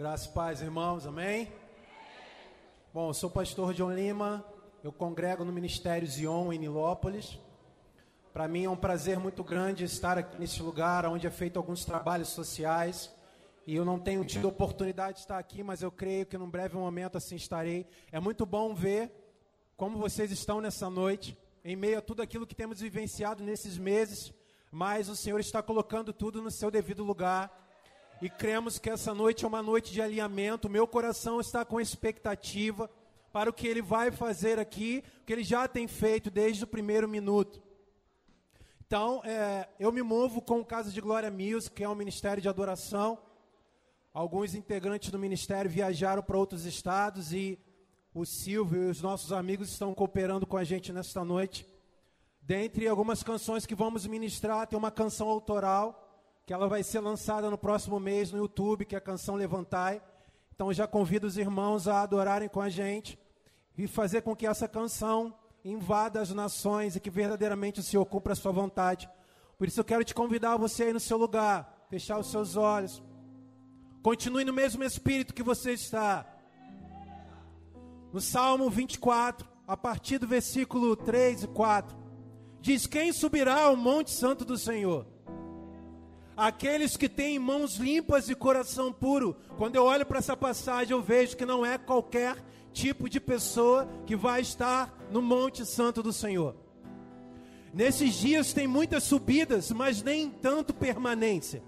Graças e paz, irmãos, amém? Bom, eu sou o pastor John Lima, eu congrego no Ministério Zion em Nilópolis. Para mim é um prazer muito grande estar aqui nesse lugar onde é feito alguns trabalhos sociais. E eu não tenho tido oportunidade de estar aqui, mas eu creio que num breve momento assim estarei. É muito bom ver como vocês estão nessa noite, em meio a tudo aquilo que temos vivenciado nesses meses, mas o Senhor está colocando tudo no seu devido lugar. E cremos que essa noite é uma noite de alinhamento. Meu coração está com expectativa para o que ele vai fazer aqui, o que ele já tem feito desde o primeiro minuto. Então, é, eu me movo com o Casa de Glória Music, que é um ministério de adoração. Alguns integrantes do ministério viajaram para outros estados e o Silvio e os nossos amigos estão cooperando com a gente nesta noite. Dentre algumas canções que vamos ministrar, tem uma canção autoral, que ela vai ser lançada no próximo mês no YouTube, que é a canção Levantai. Então já convido os irmãos a adorarem com a gente e fazer com que essa canção invada as nações e que verdadeiramente o Senhor cumpra a sua vontade. Por isso eu quero te convidar você aí no seu lugar, fechar os seus olhos. Continue no mesmo espírito que você está. No Salmo 24, a partir do versículo 3 e 4, diz: Quem subirá ao monte santo do Senhor? Aqueles que têm mãos limpas e coração puro. Quando eu olho para essa passagem, eu vejo que não é qualquer tipo de pessoa que vai estar no Monte Santo do Senhor. Nesses dias tem muitas subidas, mas nem tanto permanência.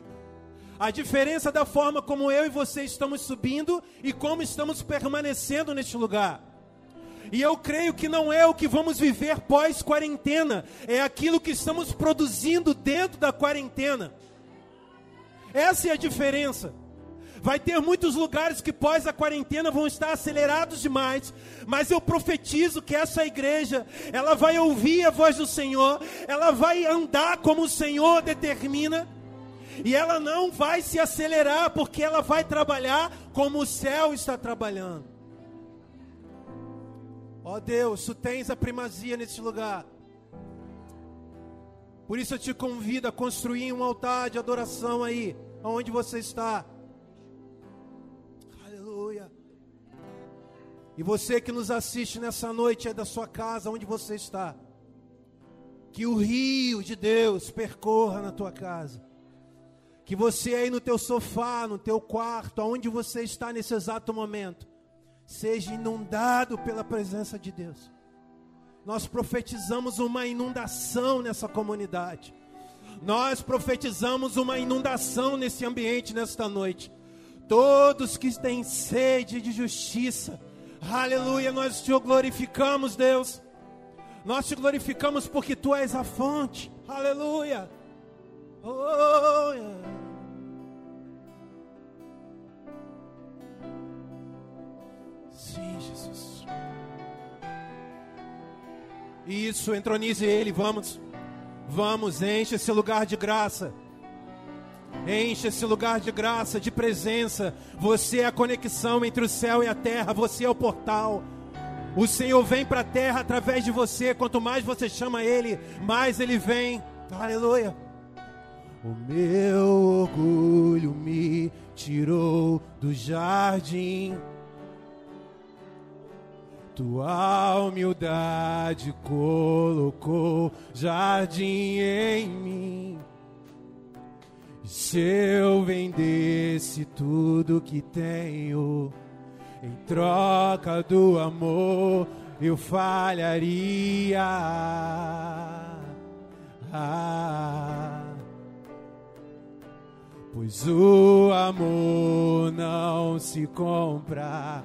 A diferença da forma como eu e você estamos subindo e como estamos permanecendo neste lugar. E eu creio que não é o que vamos viver pós-quarentena, é aquilo que estamos produzindo dentro da quarentena. Essa é a diferença. Vai ter muitos lugares que pós a quarentena vão estar acelerados demais, mas eu profetizo que essa igreja, ela vai ouvir a voz do Senhor, ela vai andar como o Senhor determina, e ela não vai se acelerar, porque ela vai trabalhar como o céu está trabalhando. Ó oh Deus, tu tens a primazia nesse lugar. Por isso eu te convido a construir um altar de adoração aí, onde você está. E você que nos assiste nessa noite é da sua casa, onde você está. Que o rio de Deus percorra na tua casa. Que você aí no teu sofá, no teu quarto, aonde você está nesse exato momento, seja inundado pela presença de Deus. Nós profetizamos uma inundação nessa comunidade. Nós profetizamos uma inundação nesse ambiente nesta noite. Todos que têm sede de justiça, Aleluia, nós te glorificamos, Deus. Nós te glorificamos porque tu és a fonte. Aleluia. Oh, yeah. Sim, Jesus. Isso, entronize ele, vamos. Vamos, enche esse lugar de graça. Enche esse lugar de graça, de presença. Você é a conexão entre o céu e a terra. Você é o portal. O Senhor vem para a terra através de você. Quanto mais você chama Ele, mais Ele vem. Aleluia. O meu orgulho me tirou do jardim. Tua humildade colocou jardim em mim. Se eu vendesse tudo que tenho em troca do amor, eu falharia. Ah, pois o amor não se compra,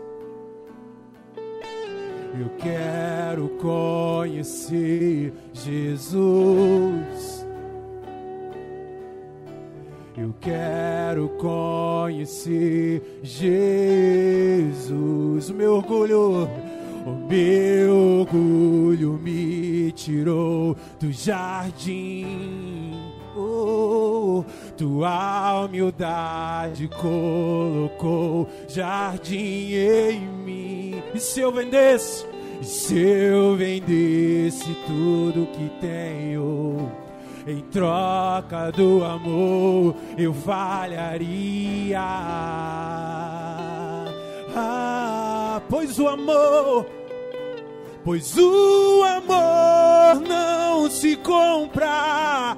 Eu quero conhecer Jesus. Eu quero conhecer Jesus, o meu orgulho, o meu orgulho me tirou do jardim. Oh, tua humildade colocou jardim em mim. E se eu vendesse, e se eu vendesse tudo que tenho? Em troca do amor eu falharia. Ah, pois o amor, pois o amor não se compra,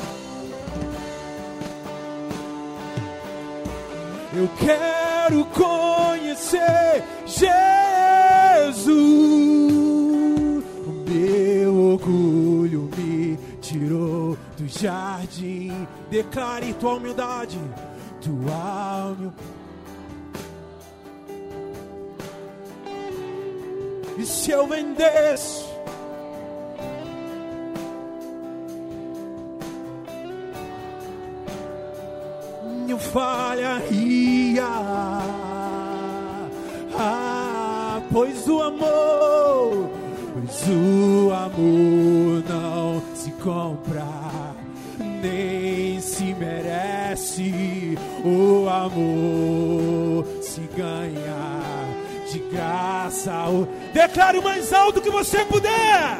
Eu quero conhecer Jesus. O meu orgulho me tirou do jardim. Declare tua humildade, tua humildade. E se eu vendesse eu falharia. Ah, pois o amor, pois o amor não se compra, nem se merece. O amor se ganha de graça. Declare o mais alto que você puder.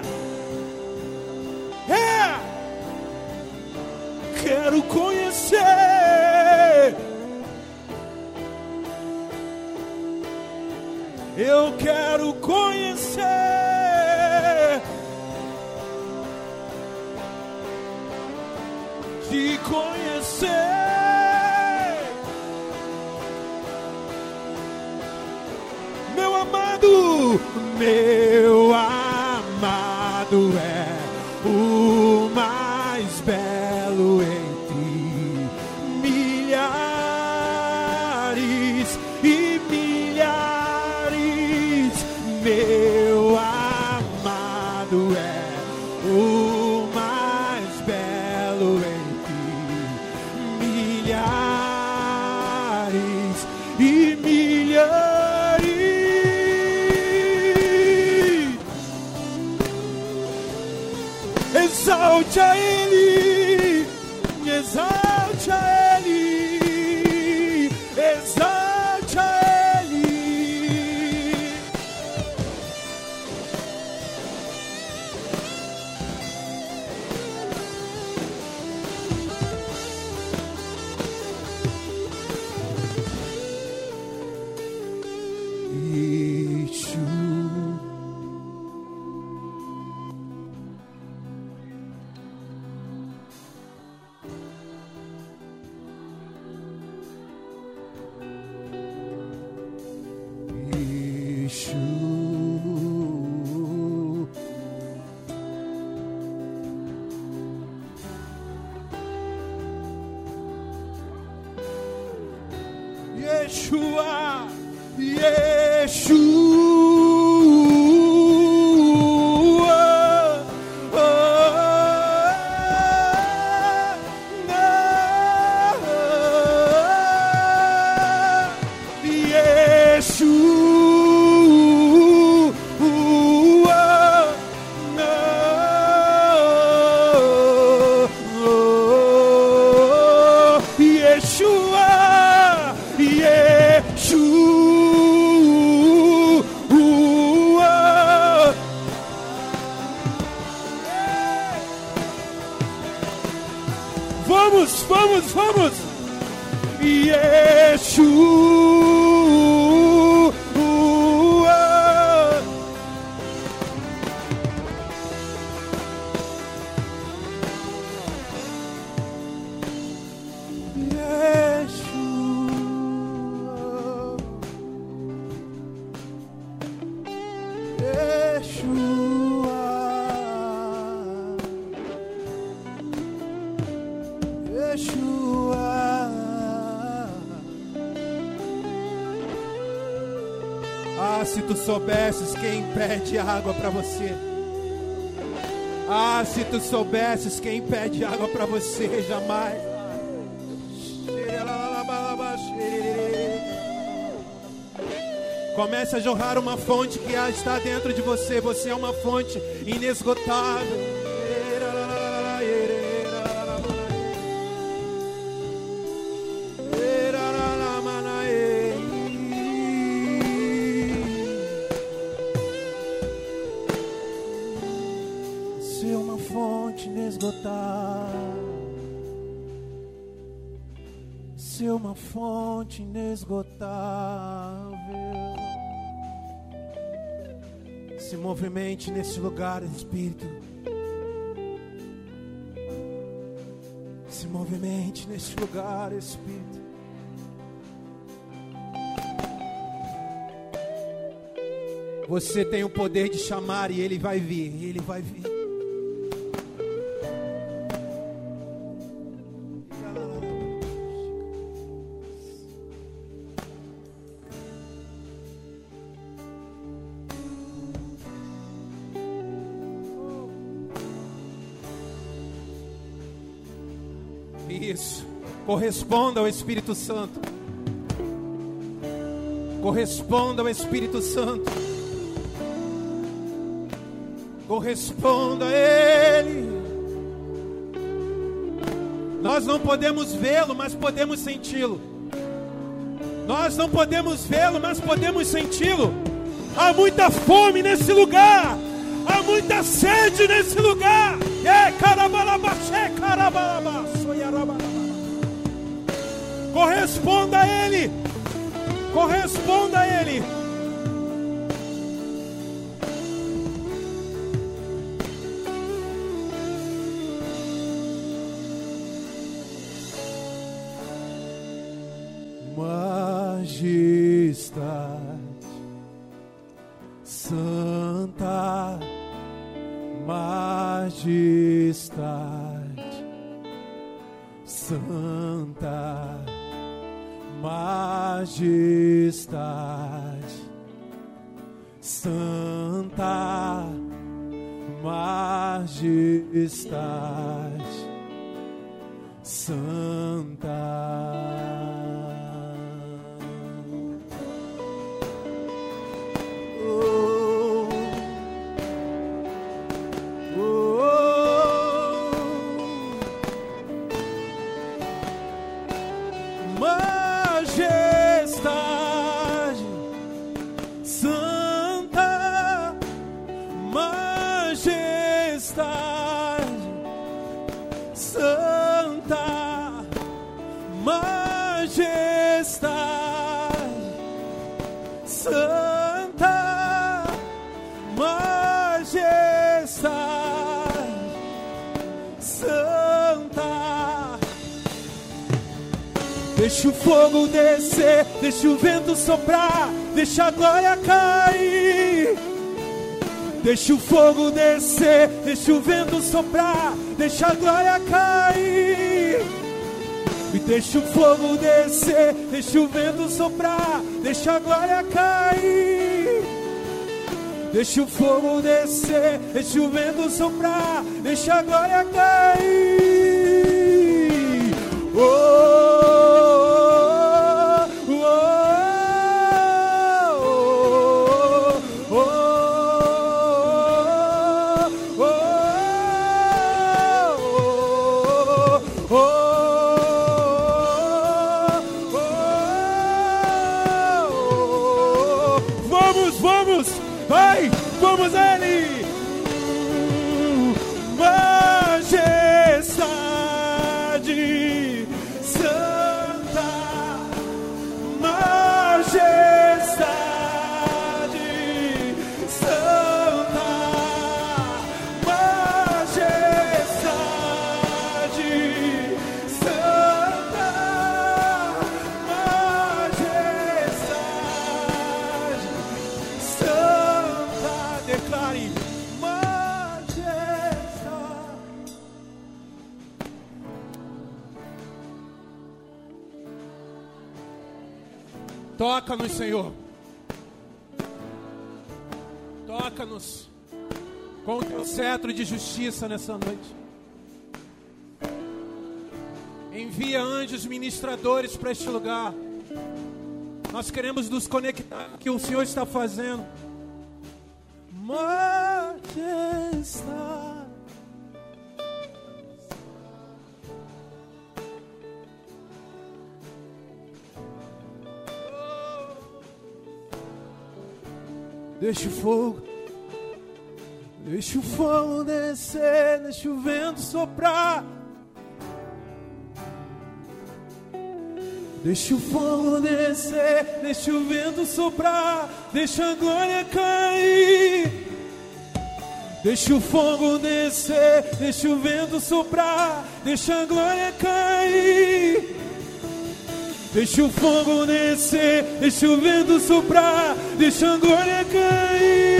É quero conhecer. Eu quero conhecer. Te conhecer. Meu amado, meu amado é Exalte pede água para você. Ah, se tu soubesses quem pede água para você, jamais. Comece a jorrar uma fonte que está dentro de você. Você é uma fonte inesgotável. Nesse lugar, Espírito. Se movimente nesse lugar, Espírito. Você tem o poder de chamar e ele vai vir. Ele vai vir. Corresponda ao Espírito Santo. Corresponda ao Espírito Santo. Corresponda a Ele. Nós não podemos vê-lo, mas podemos senti-lo. Nós não podemos vê-lo, mas podemos senti-lo. Há muita fome nesse lugar. Há muita sede nesse lugar. É, carabalabaxé, carabalabá, soiarabalabá. Corresponda a Ele. Corresponda a Ele. Majestade, deixa o vento soprar, deixa a glória cair. Deixa o fogo descer, deixa o vento soprar, deixa a glória cair. E deixa o fogo descer, deixa o vento soprar, deixa a glória cair. Deixa o fogo descer, deixa o vento soprar, deixa a glória cair. Oh, justiça nessa noite. Envia anjos ministradores para este lugar. Nós queremos nos conectar com o que o Senhor está fazendo. Majestade. Deixa o fogo, deixa o fogo descer, deixa o vento soprar. Deixa o fogo descer, deixa o vento soprar, deixa a glória cair. Deixa o fogo descer, deixa o vento soprar, deixa a glória cair. Deixa o fogo descer, deixa o vento soprar, deixa a glória cair.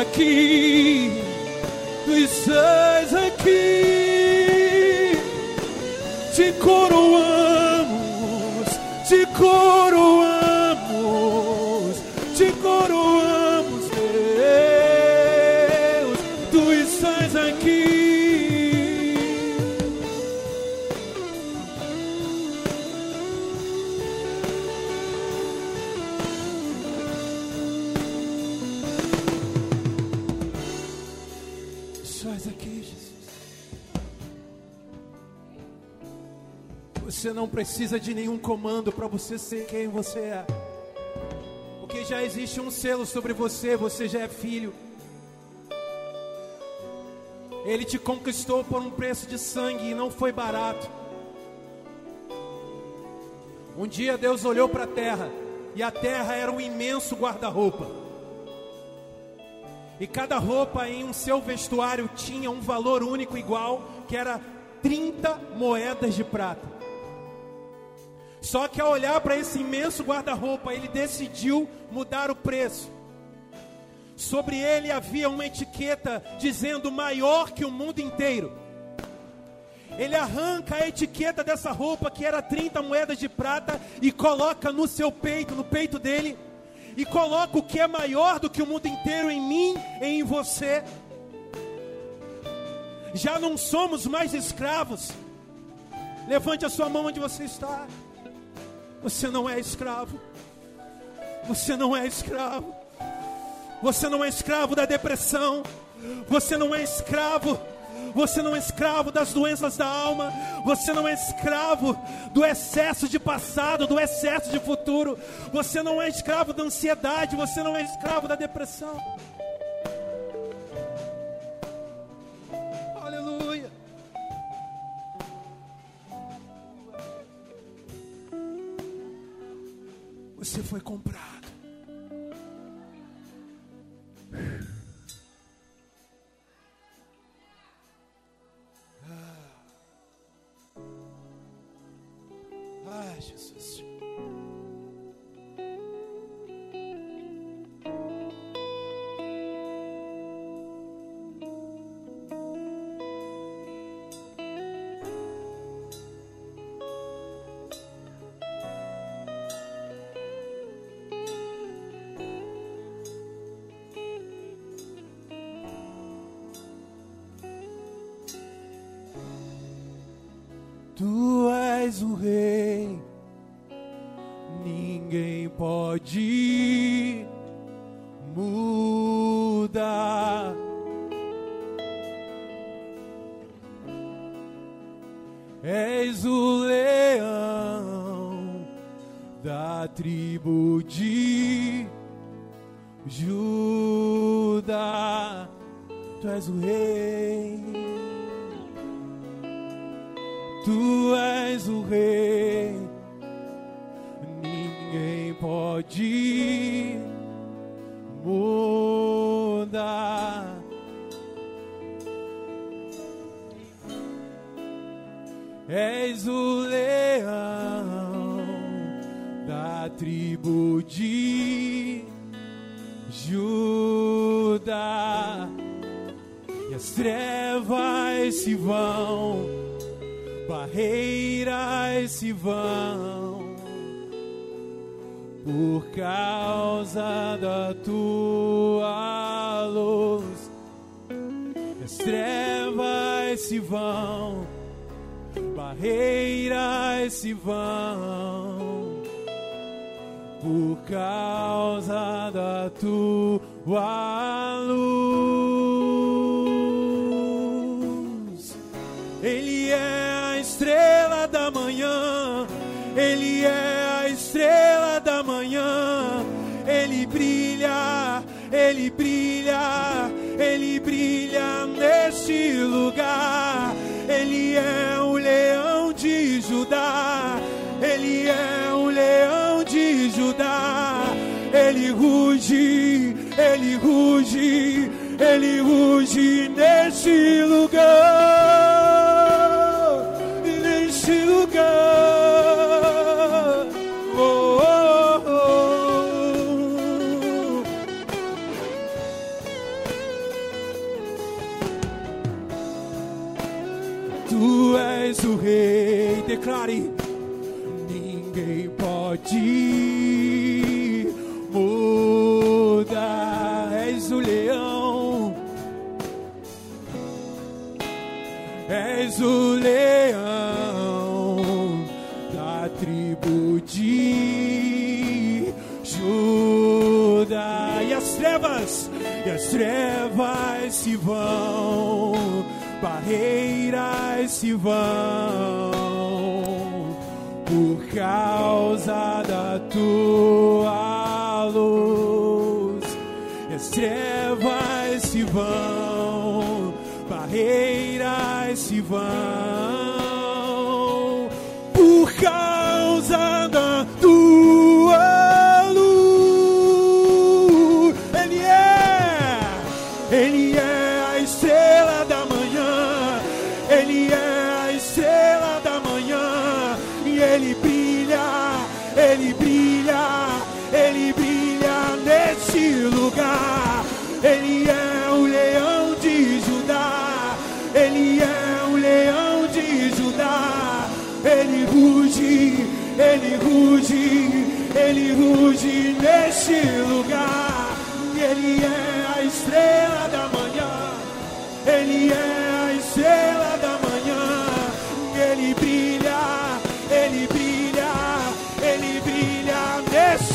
Aqui, estás aqui, te coroamos, te coroamos, não precisa de nenhum comando para você ser quem você é. Porque já existe um selo sobre você, você já é filho. Ele te conquistou por um preço de sangue e não foi barato. Um dia Deus olhou para a terra e a terra era um imenso guarda-roupa. E cada roupa em um seu vestuário tinha um valor único igual, que era 30 moedas de prata. Só que ao olhar para esse imenso guarda-roupa, ele decidiu mudar o preço. Sobre ele havia uma etiqueta dizendo maior que o mundo inteiro. Ele arranca a etiqueta dessa roupa, que era 30 moedas de prata, e coloca no seu peito, no peito dele, e coloca o que é maior do que o mundo inteiro em mim e em você. Já não somos mais escravos. Levante a sua mão onde você está. Você não é escravo. Você não é escravo. Você não é escravo da depressão. Você não é escravo. Você não é escravo das doenças da alma. Você não é escravo do excesso de passado, do excesso de futuro. Você não é escravo da ansiedade. Você não é escravo da depressão. Você foi comprado. Ah, ah Jesus. Tu és o rei, ninguém pode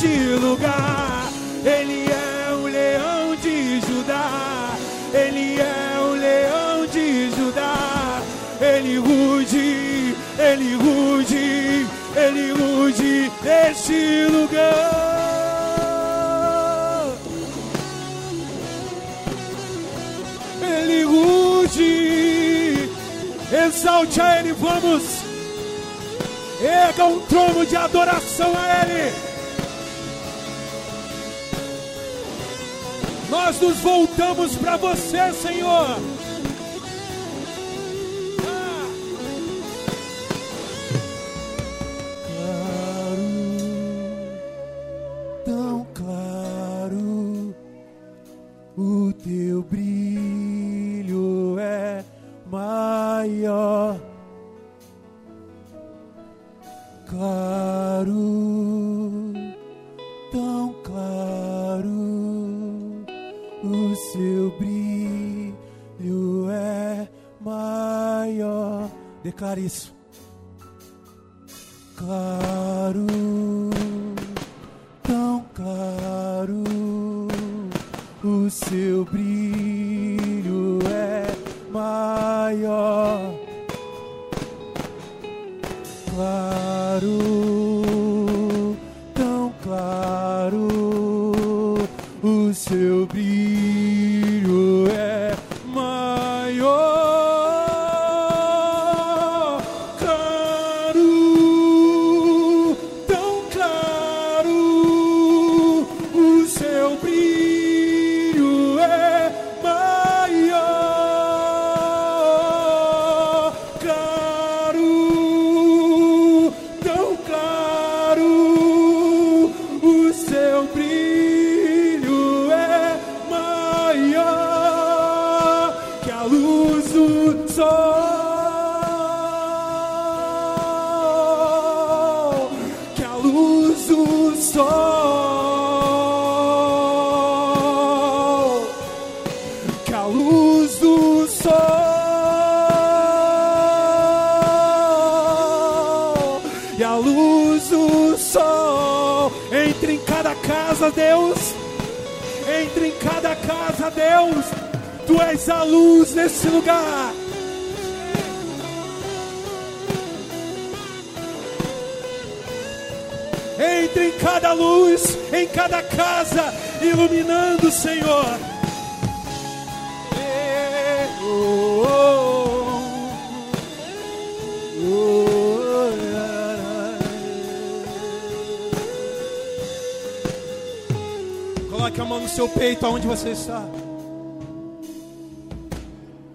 neste lugar. Ele é o leão de Judá. Ele é o leão de Judá. Ele ruge, ele ruge, ele ruge este lugar. Ele ruge. Exalte a ele, vamos. Erga um trono de adoração a ele. Nós nos voltamos para você, Senhor.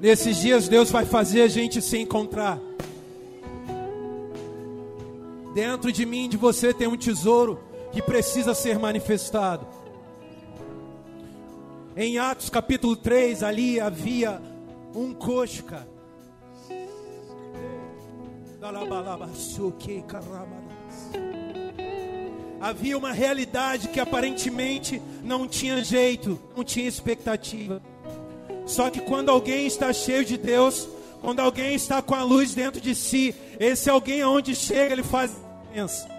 Nesses dias, Deus vai fazer a gente se encontrar. Dentro de mim, de você, tem um tesouro que precisa ser manifestado. Em Atos capítulo 3, ali havia um coxo, cara. Havia uma realidade que aparentemente não tinha jeito, não tinha expectativa. Só que quando alguém está cheio de Deus, quando alguém está com a luz dentro de si, esse alguém aonde chega, ele faz diferença.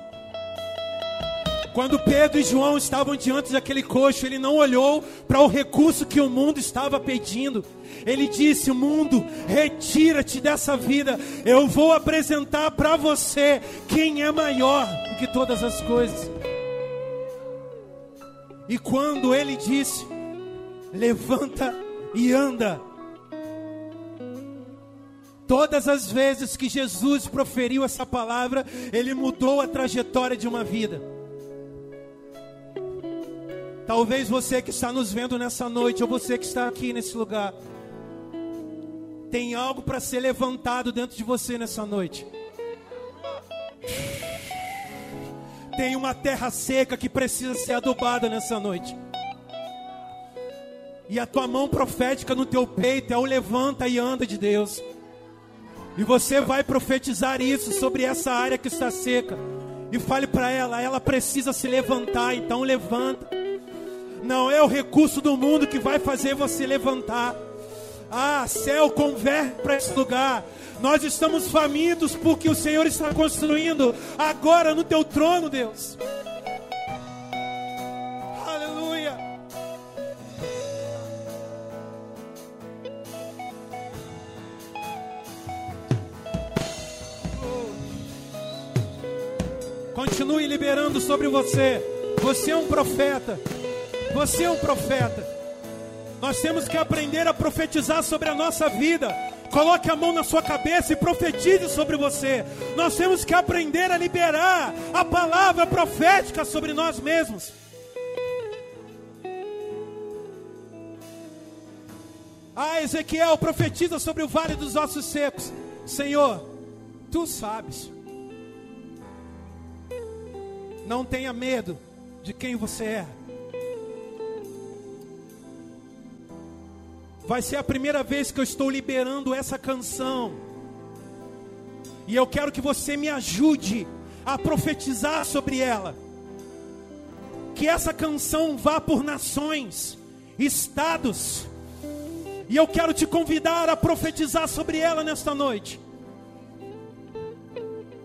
Quando Pedro e João estavam diante daquele coxo, ele não olhou para o recurso que o mundo estava pedindo. Ele disse: Mundo, retira-te dessa vida. Eu vou apresentar para você quem é maior do que todas as coisas. E quando ele disse: Levanta e anda. Todas as vezes que Jesus proferiu essa palavra, ele mudou a trajetória de uma vida. Talvez você que está nos vendo nessa noite, ou você que está aqui nesse lugar, tem algo para ser levantado dentro de você nessa noite. Tem uma terra seca que precisa ser adubada nessa noite. E a tua mão profética no teu peito é o levanta e anda de Deus. E você vai profetizar isso sobre essa área que está seca. E fale para ela, ela precisa se levantar, então levanta. Não é o recurso do mundo que vai fazer você levantar. Ah, céu, converte para esse lugar. Nós estamos famintos porque o Senhor está construindo agora no teu trono, Deus. Continue liberando sobre você. Você é um profeta. Você é um profeta. Nós temos que aprender a profetizar sobre a nossa vida. Coloque a mão na sua cabeça e profetize sobre você. Nós temos que aprender a liberar a palavra profética sobre nós mesmos. Ah, Ezequiel, profetiza sobre o vale dos ossos secos. Senhor, tu sabes. Não tenha medo de quem você é. Vai ser a primeira vez que eu estou liberando essa canção. E eu quero que você me ajude a profetizar sobre ela. Que essa canção vá por nações, estados. E eu quero te convidar a profetizar sobre ela nesta noite.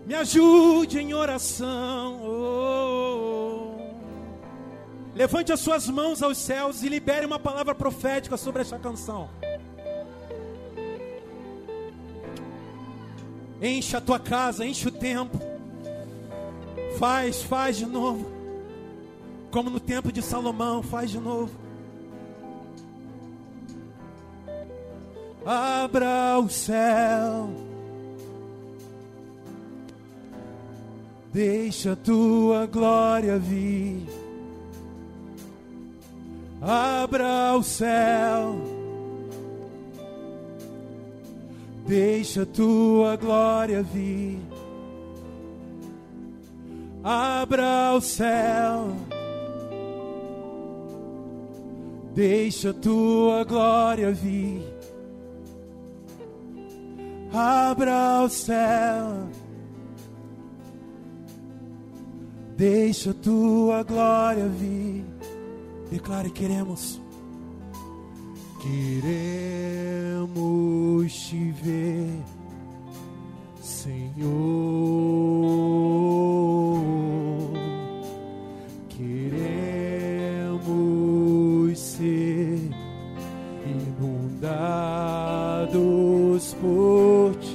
Me ajude em oração. Oh, oh. Levante as suas mãos aos céus e libere uma palavra profética sobre esta canção. Enche a tua casa, enche o tempo. Faz, faz de novo. Como no tempo de Salomão, faz de novo. Abra o céu Deixa a tua glória vir. Abra o céu. Deixa a tua glória vir. Abra o céu. Deixa a tua glória vir. Abra o céu. Deixa a tua glória vir. Declare: queremos. Queremos te ver, Senhor. Queremos ser inundados por ti.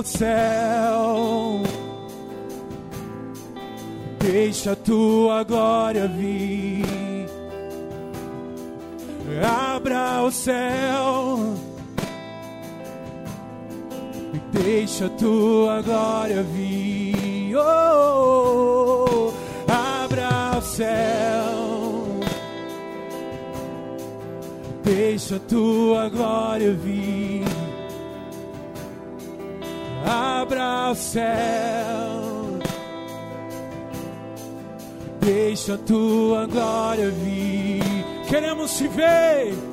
Abra o céu. Deixa a tua glória vir. Abra o céu. E deixa a tua glória vir. Oh, abra o céu. Deixa a tua glória vir. O céu. Deixa a tua glória vir. Queremos te ver.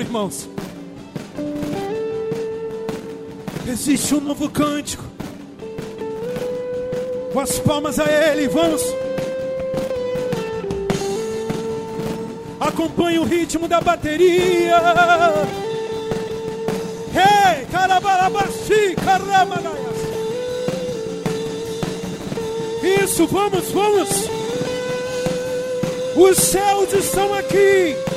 Irmãos. Existe um novo cântico. Com as palmas a Ele, vamos. Acompanhe o ritmo da bateria. Hey, caramanaias. Isso, vamos, vamos. Os céus estão aqui.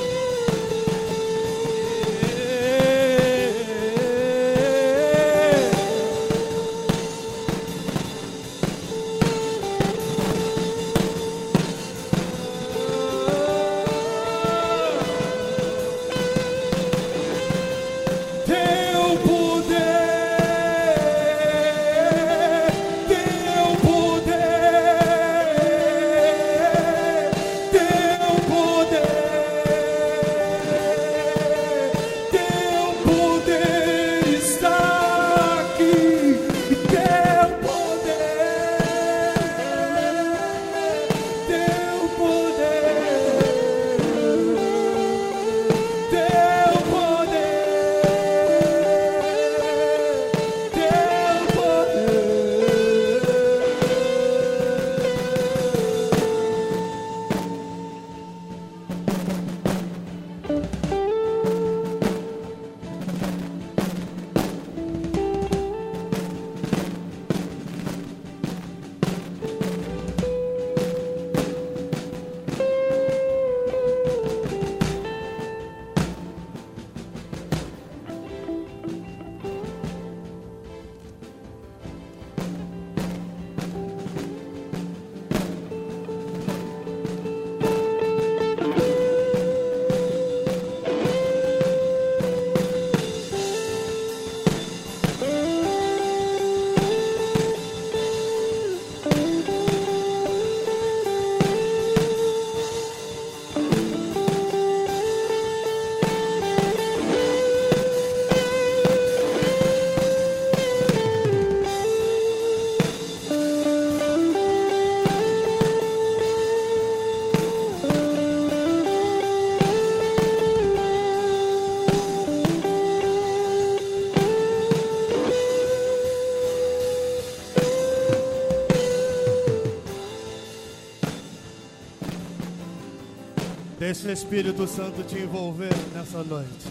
Deixa o Espírito Santo te envolver nessa noite.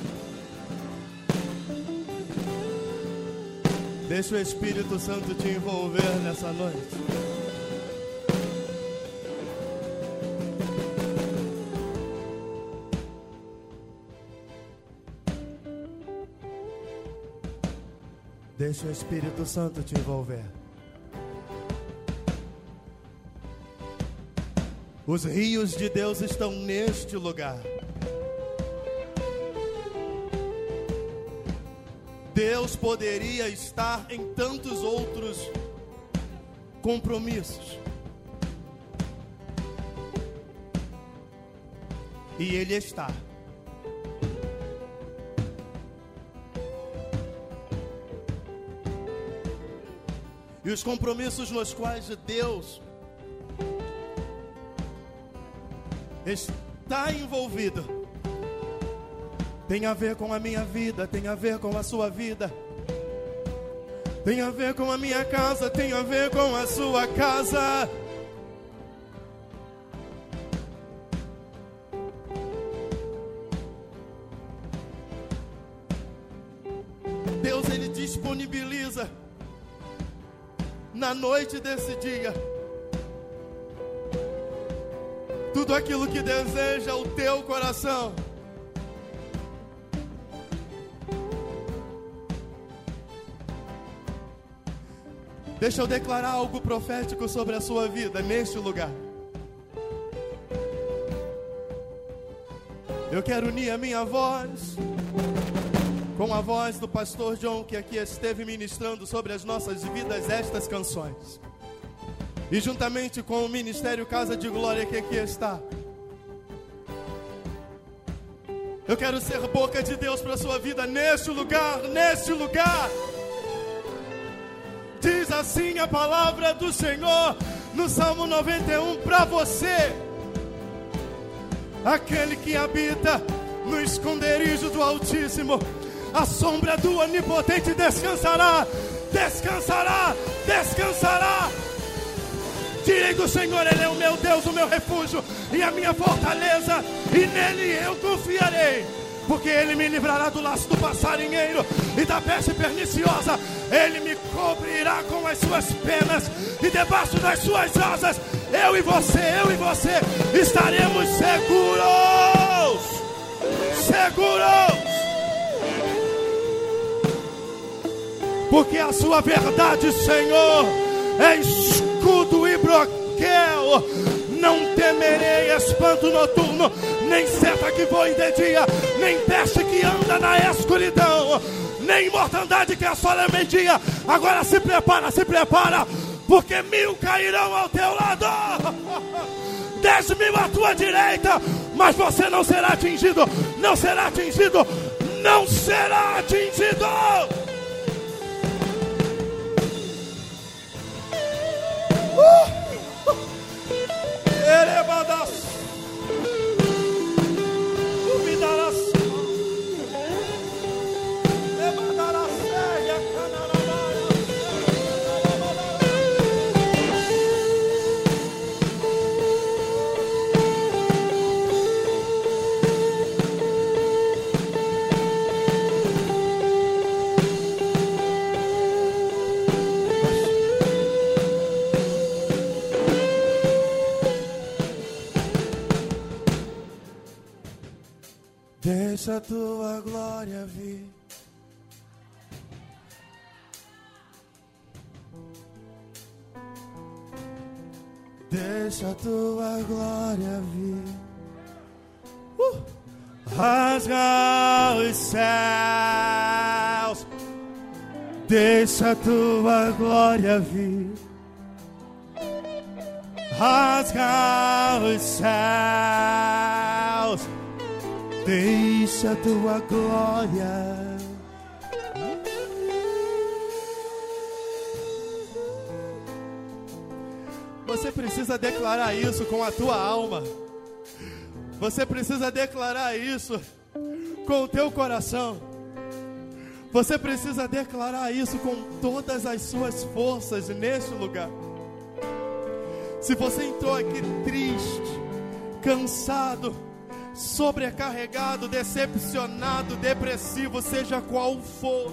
Deixa o Espírito Santo te envolver nessa noite. Deixa o Espírito Santo te envolver. Os rios de Deus estão neste lugar. Deus poderia estar em tantos outros compromissos. E Ele está. E os compromissos nos quais Deus está envolvido tem a ver com a minha vida, tem a ver com a sua vida. Tem a ver com a minha casa, tem a ver com a sua casa. Deus ele disponibiliza na noite desse dia aquilo que deseja o teu coração. Deixa eu declarar algo profético sobre a sua vida neste lugar. Eu quero unir a minha voz com a voz do pastor John, que aqui esteve ministrando sobre as nossas vidas estas canções. E juntamente com o Ministério Casa de Glória, que aqui está. Eu quero ser boca de Deus para a sua vida neste lugar, neste lugar. Diz assim a palavra do Senhor no Salmo 91 para você. Aquele que habita no esconderijo do Altíssimo, a sombra do Onipotente descansará, descansará, descansará. Direi do Senhor, Ele é o meu Deus, o meu refúgio e a minha fortaleza, e nele eu confiarei porque Ele me livrará do laço do passarinheiro e da peste perniciosa. Ele me cobrirá com as suas penas e debaixo das suas asas, eu e você, eu e você estaremos seguros. Seguros. Porque a sua verdade, Senhor, é escudo broquel não temerei espanto noturno, nem seta que voe de dia, nem peste que anda na escuridão, nem mortandade que assola meio-dia. Agora se prepara, se prepara, porque mil cairão ao teu lado, dez mil à tua direita, mas você não será atingido, não será atingido, não será atingido. Uh! Erebadas. Deixa a tua glória vir. Deixa a tua glória vir. Uh! Rasga os céus. Deixa a tua glória vir. Rasga os céus deixa a tua glória. Você precisa declarar isso com a tua alma. Você precisa declarar isso com o teu coração. Você precisa declarar isso com todas as suas forças neste lugar. Se você entrou aqui triste, cansado, sobrecarregado, decepcionado, depressivo, seja qual for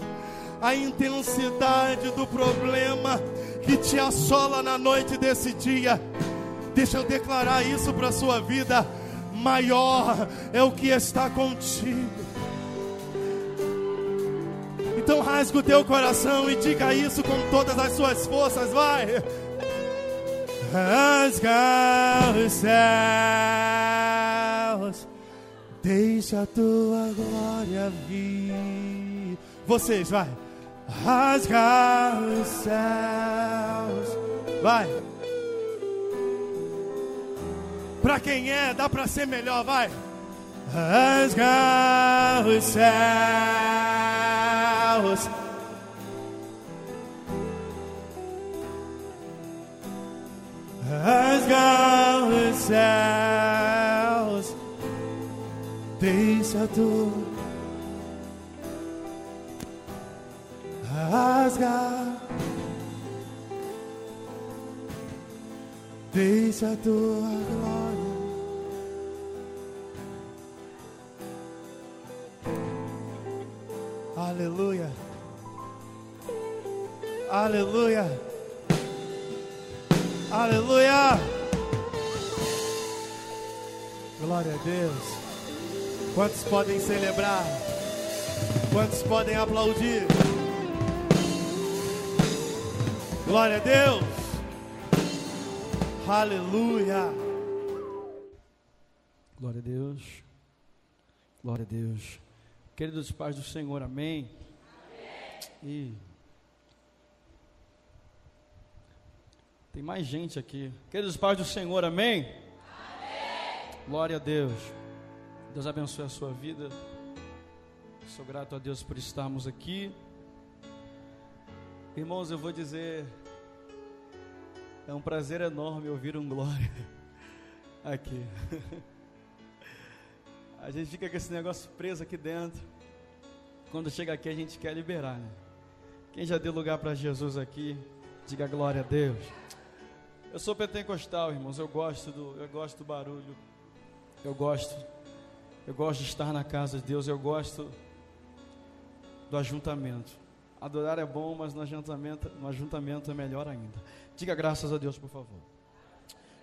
a intensidade do problema que te assola na noite desse dia. Deixa eu declarar isso para a sua vida. Maior é o que está contigo. Então rasga o teu coração e diga isso com todas as suas forças, vai. Rasga os céus Deixa a tua glória vir. Vocês, vai. Rasgar os céus. Vai. Para quem é, dá para ser melhor, vai. Rasgar os céus. Rasgar os céus Deixa a dor rasgar. Deixa a tua glória. Aleluia. Aleluia. Aleluia. Glória a Deus. Quantos podem celebrar? Quantos podem aplaudir? Glória a Deus. Aleluia. Glória a Deus. Glória a Deus. Queridos pais do Senhor, amém. E tem mais gente aqui. Queridos pais do Senhor, amém. Glória a Deus. Deus abençoe a sua vida. Sou grato a Deus por estarmos aqui. Irmãos, eu vou dizer, é um prazer enorme ouvir um glória aqui. A gente fica com esse negócio preso aqui dentro. Quando chega aqui, a gente quer liberar, né? Quem já deu lugar para Jesus aqui, diga glória a Deus. Eu sou pentecostal, irmãos. Eu gosto do, eu gosto do barulho. Eu gosto, eu gosto de estar na casa de Deus. Eu gosto do ajuntamento. Adorar é bom, mas no ajuntamento, no ajuntamento é melhor ainda. Diga graças a Deus, por favor.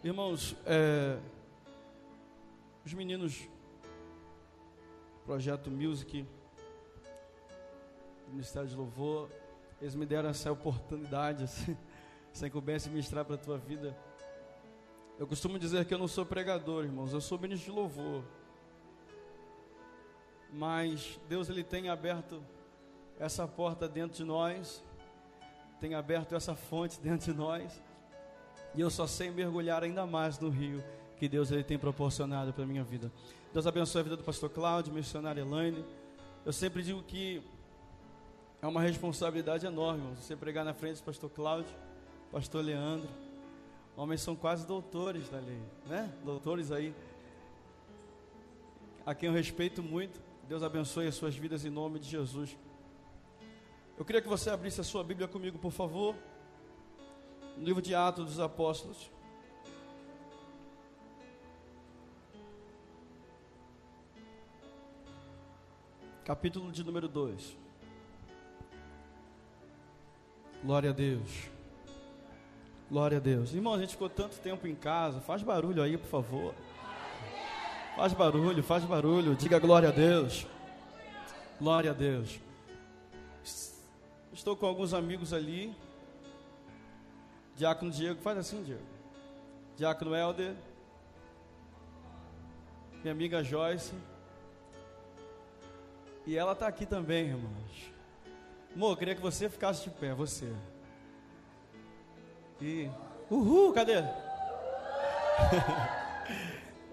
Irmãos, é, os meninos, Projeto Music, Ministério de Louvor, eles me deram essa oportunidade, assim, sem viesse ministrar para a tua vida. Eu costumo dizer que eu não sou pregador, irmãos, eu sou ministro de louvor. Mas Deus ele tem aberto essa porta dentro de nós, tem aberto essa fonte dentro de nós, e eu só sei mergulhar ainda mais no rio que Deus ele tem proporcionado para a minha vida. Deus abençoe a vida do pastor Cláudio, missionário Elaine. Eu sempre digo que é uma responsabilidade enorme, você pregar na frente do pastor Cláudio, pastor Leandro. Homens são quase doutores da lei, né? Doutores aí, a quem eu respeito muito. Deus abençoe as suas vidas em nome de Jesus. Eu queria que você abrisse a sua Bíblia comigo, por favor. No livro de Atos dos Apóstolos. Capítulo de número 2. Glória a Deus. Glória a Deus. Irmão, a gente ficou tanto tempo em casa. Faz barulho aí, por favor. Faz barulho, faz barulho. Diga glória a Deus. Glória a Deus. Estou com alguns amigos ali. Diácono Diego, faz assim, Diego. Diácono Helder. Minha amiga Joyce. E ela está aqui também, irmãos. Amor, queria que você ficasse de pé, você. E. Uhul, cadê?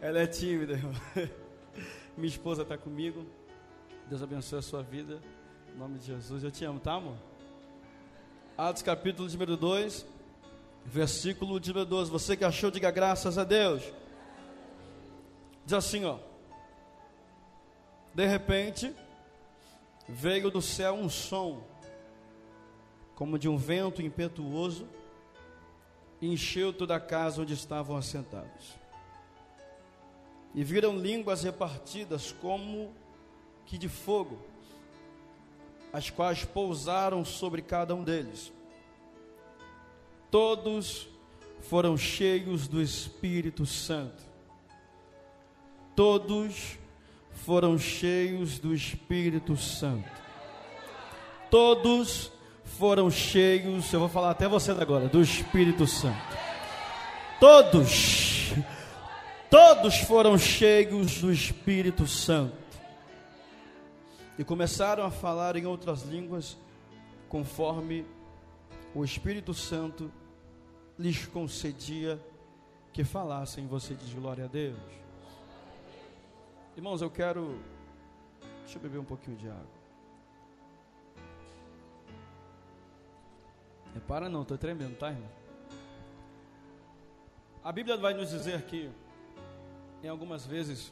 ela é tímida, irmão. Minha esposa está comigo. Deus abençoe a sua vida. Em nome de Jesus. Eu te amo, tá, amor? Atos capítulo número 2, versículo número 12. Você que achou, diga graças a Deus. Diz assim, ó. De repente, veio do céu um som, como de um vento impetuoso, e encheu toda a casa onde estavam assentados. E viram línguas repartidas como que de fogo, as quais pousaram sobre cada um deles. Todos foram cheios do Espírito Santo. Todos foram cheios do Espírito Santo. Todos foram cheios, eu vou falar até você agora, do Espírito Santo. Todos, todos foram cheios do Espírito Santo. E começaram a falar em outras línguas, conforme o Espírito Santo lhes concedia que falassem. Você diz glória a Deus. Irmãos, eu quero. Deixa eu beber um pouquinho de água. Repara não, estou tremendo, tá, irmão? A Bíblia vai nos dizer que, em algumas vezes,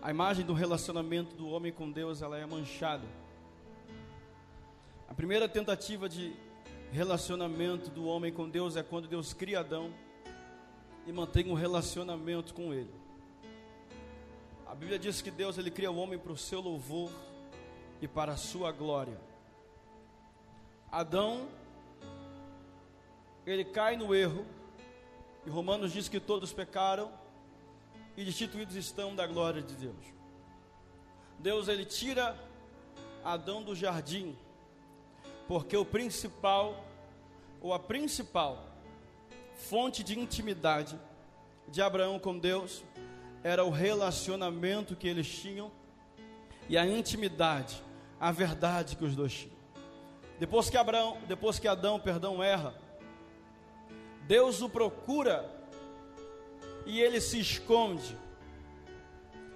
A imagem do relacionamento do homem com Deus, ela é manchada. A primeira tentativa de relacionamento do homem com Deus é quando Deus cria Adão e mantém um relacionamento com ele. A Bíblia diz que Deus ele cria o homem para o seu louvor e para a sua glória. Adão ele cai no erro, e Romanos diz que todos pecaram e destituídos estão da glória de Deus. Deus ele tira Adão do jardim, porque o principal ou a principal fonte de intimidade de Abraão com Deus era o relacionamento que eles tinham e a intimidade, a verdade que os dois tinham. Depois que Abraão, depois que Adão, perdão, erra, Deus o procura e ele se esconde.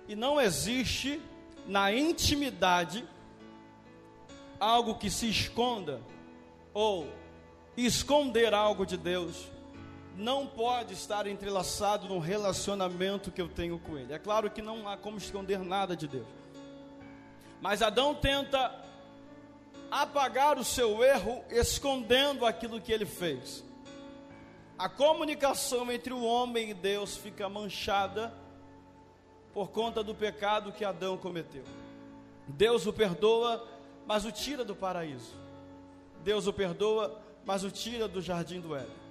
E não existe na intimidade algo que se esconda ou esconder algo de Deus não pode estar entrelaçado no relacionamento que eu tenho com Ele. É claro que não há como esconder nada de Deus. Mas Adão tenta apagar o seu erro escondendo aquilo que ele fez. A comunicação entre o homem e Deus fica manchada por conta do pecado que Adão cometeu. Deus o perdoa, mas o tira do paraíso. Deus o perdoa, mas o tira do jardim do Éden.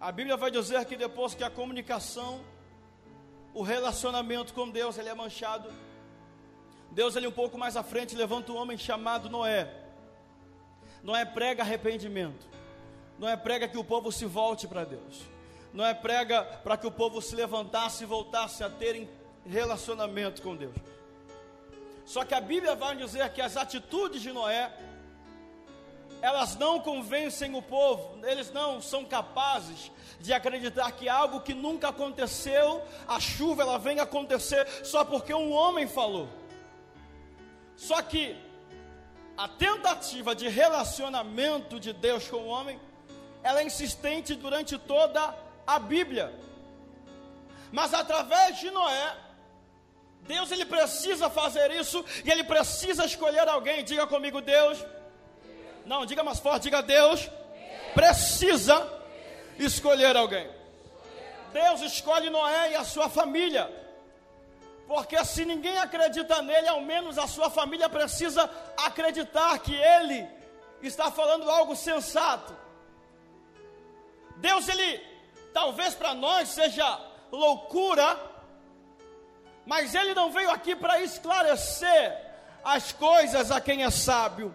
A Bíblia vai dizer que depois que a comunicação, o relacionamento com Deus, ele é manchado, Deus ele um pouco mais à frente levanta um homem chamado Noé. Noé prega arrependimento. Noé prega que o povo se volte para Deus. Noé prega para que o povo se levantasse e voltasse a ter relacionamento com Deus. Só que a Bíblia vai dizer que as atitudes de Noé elas não convencem o povo, eles não são capazes de acreditar que algo que nunca aconteceu, a chuva ela vem acontecer só porque um homem falou. Só que a tentativa de relacionamento de Deus com o homem, ela é insistente durante toda a Bíblia. Mas através de Noé, Deus ele precisa fazer isso e ele precisa escolher alguém. Diga comigo, Deus não, diga mais forte, diga Deus precisa escolher alguém. Deus escolhe Noé e a sua família. Porque se ninguém acredita nele, ao menos a sua família precisa acreditar que ele está falando algo sensato. Deus, ele, talvez para nós seja loucura, mas ele não veio aqui para esclarecer as coisas a quem é sábio.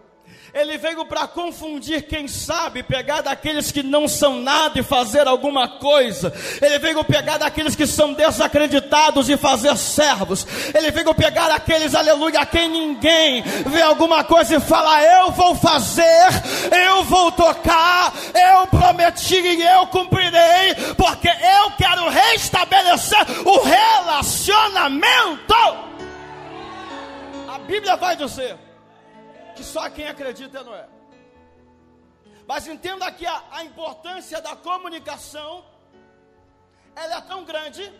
Ele veio para confundir quem sabe, pegar daqueles que não são nada e fazer alguma coisa. Ele veio pegar daqueles que são desacreditados e fazer servos. Ele veio pegar aqueles, aleluia, a quem ninguém vê alguma coisa e fala: Eu vou fazer, eu vou tocar, eu prometi e eu cumprirei, porque eu quero restabelecer o relacionamento. A Bíblia vai dizer que só quem acredita é Noé. Mas entenda aqui a, a importância da comunicação, ela é tão grande,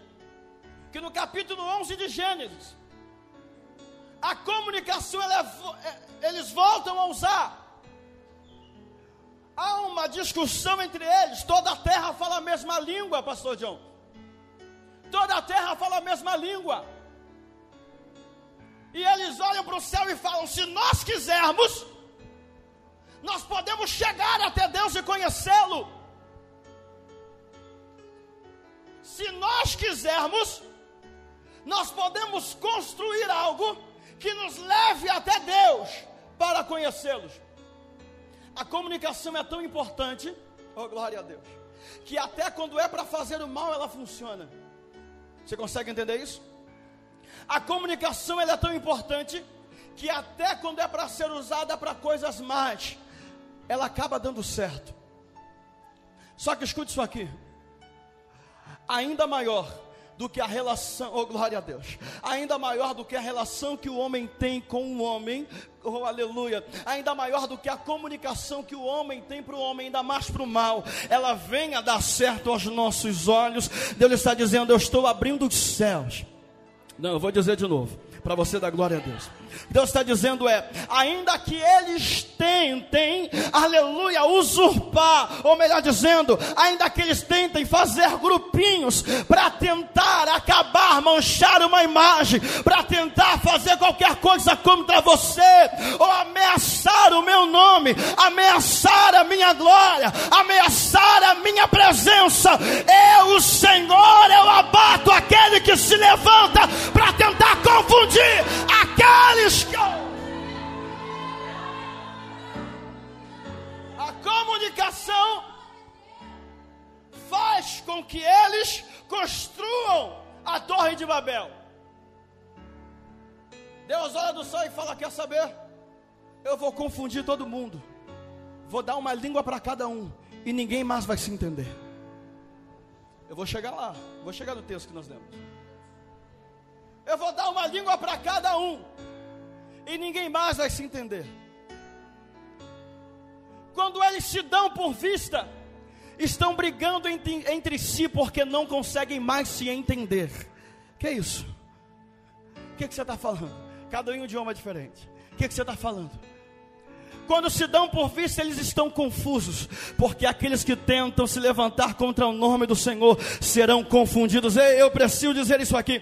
que no capítulo 11 de Gênesis, a comunicação, é, é, eles voltam a usar. Há uma discussão entre eles, toda a terra fala a mesma língua, pastor John. Toda a terra fala a mesma língua. E eles olham para o céu e falam: se nós quisermos, nós podemos chegar até Deus e conhecê-lo. Se nós quisermos, nós podemos construir algo que nos leve até Deus para conhecê-los. A comunicação é tão importante, oh glória a Deus, que até quando é para fazer o mal ela funciona. Você consegue entender isso? A comunicação é tão importante que até quando é para ser usada para coisas más, ela acaba dando certo. Só que escute isso aqui. Ainda maior do que a relação, oh glória a Deus, ainda maior do que a relação que o homem tem com o homem, oh aleluia, ainda maior do que a comunicação que o homem tem para o homem, ainda mais para o mal, ela vem a dar certo aos nossos olhos. Deus está dizendo: Eu estou abrindo os céus Não, eu vou dizer de novo, para você dar glória a Deus. Deus está dizendo é, ainda que eles tentem, aleluia, usurpar, ou melhor dizendo, ainda que eles tentem fazer grupinhos para tentar acabar, manchar uma imagem, para tentar fazer qualquer coisa contra você, ou ameaçar o meu nome, ameaçar a minha glória, ameaçar a minha presença, eu, o Senhor, eu abato aquele que se levanta para tentar confundir aqueles que. A comunicação faz com que eles construam a Torre de Babel. Deus olha do céu e fala: Quer saber? Eu vou confundir todo mundo, vou dar uma língua para cada um, e ninguém mais vai se entender. Eu vou chegar lá, vou chegar no texto que nós lemos. Eu vou dar uma língua para cada um. E ninguém mais vai se entender. Quando eles se dão por vista, estão brigando entre, entre si porque não conseguem mais se entender. Que é isso? O que, que você está falando? Cada um em um idioma diferente. O que, que você está falando? Quando se dão por vista, eles estão confusos, porque aqueles que tentam se levantar contra o nome do Senhor serão confundidos. Ei, eu preciso dizer isso aqui.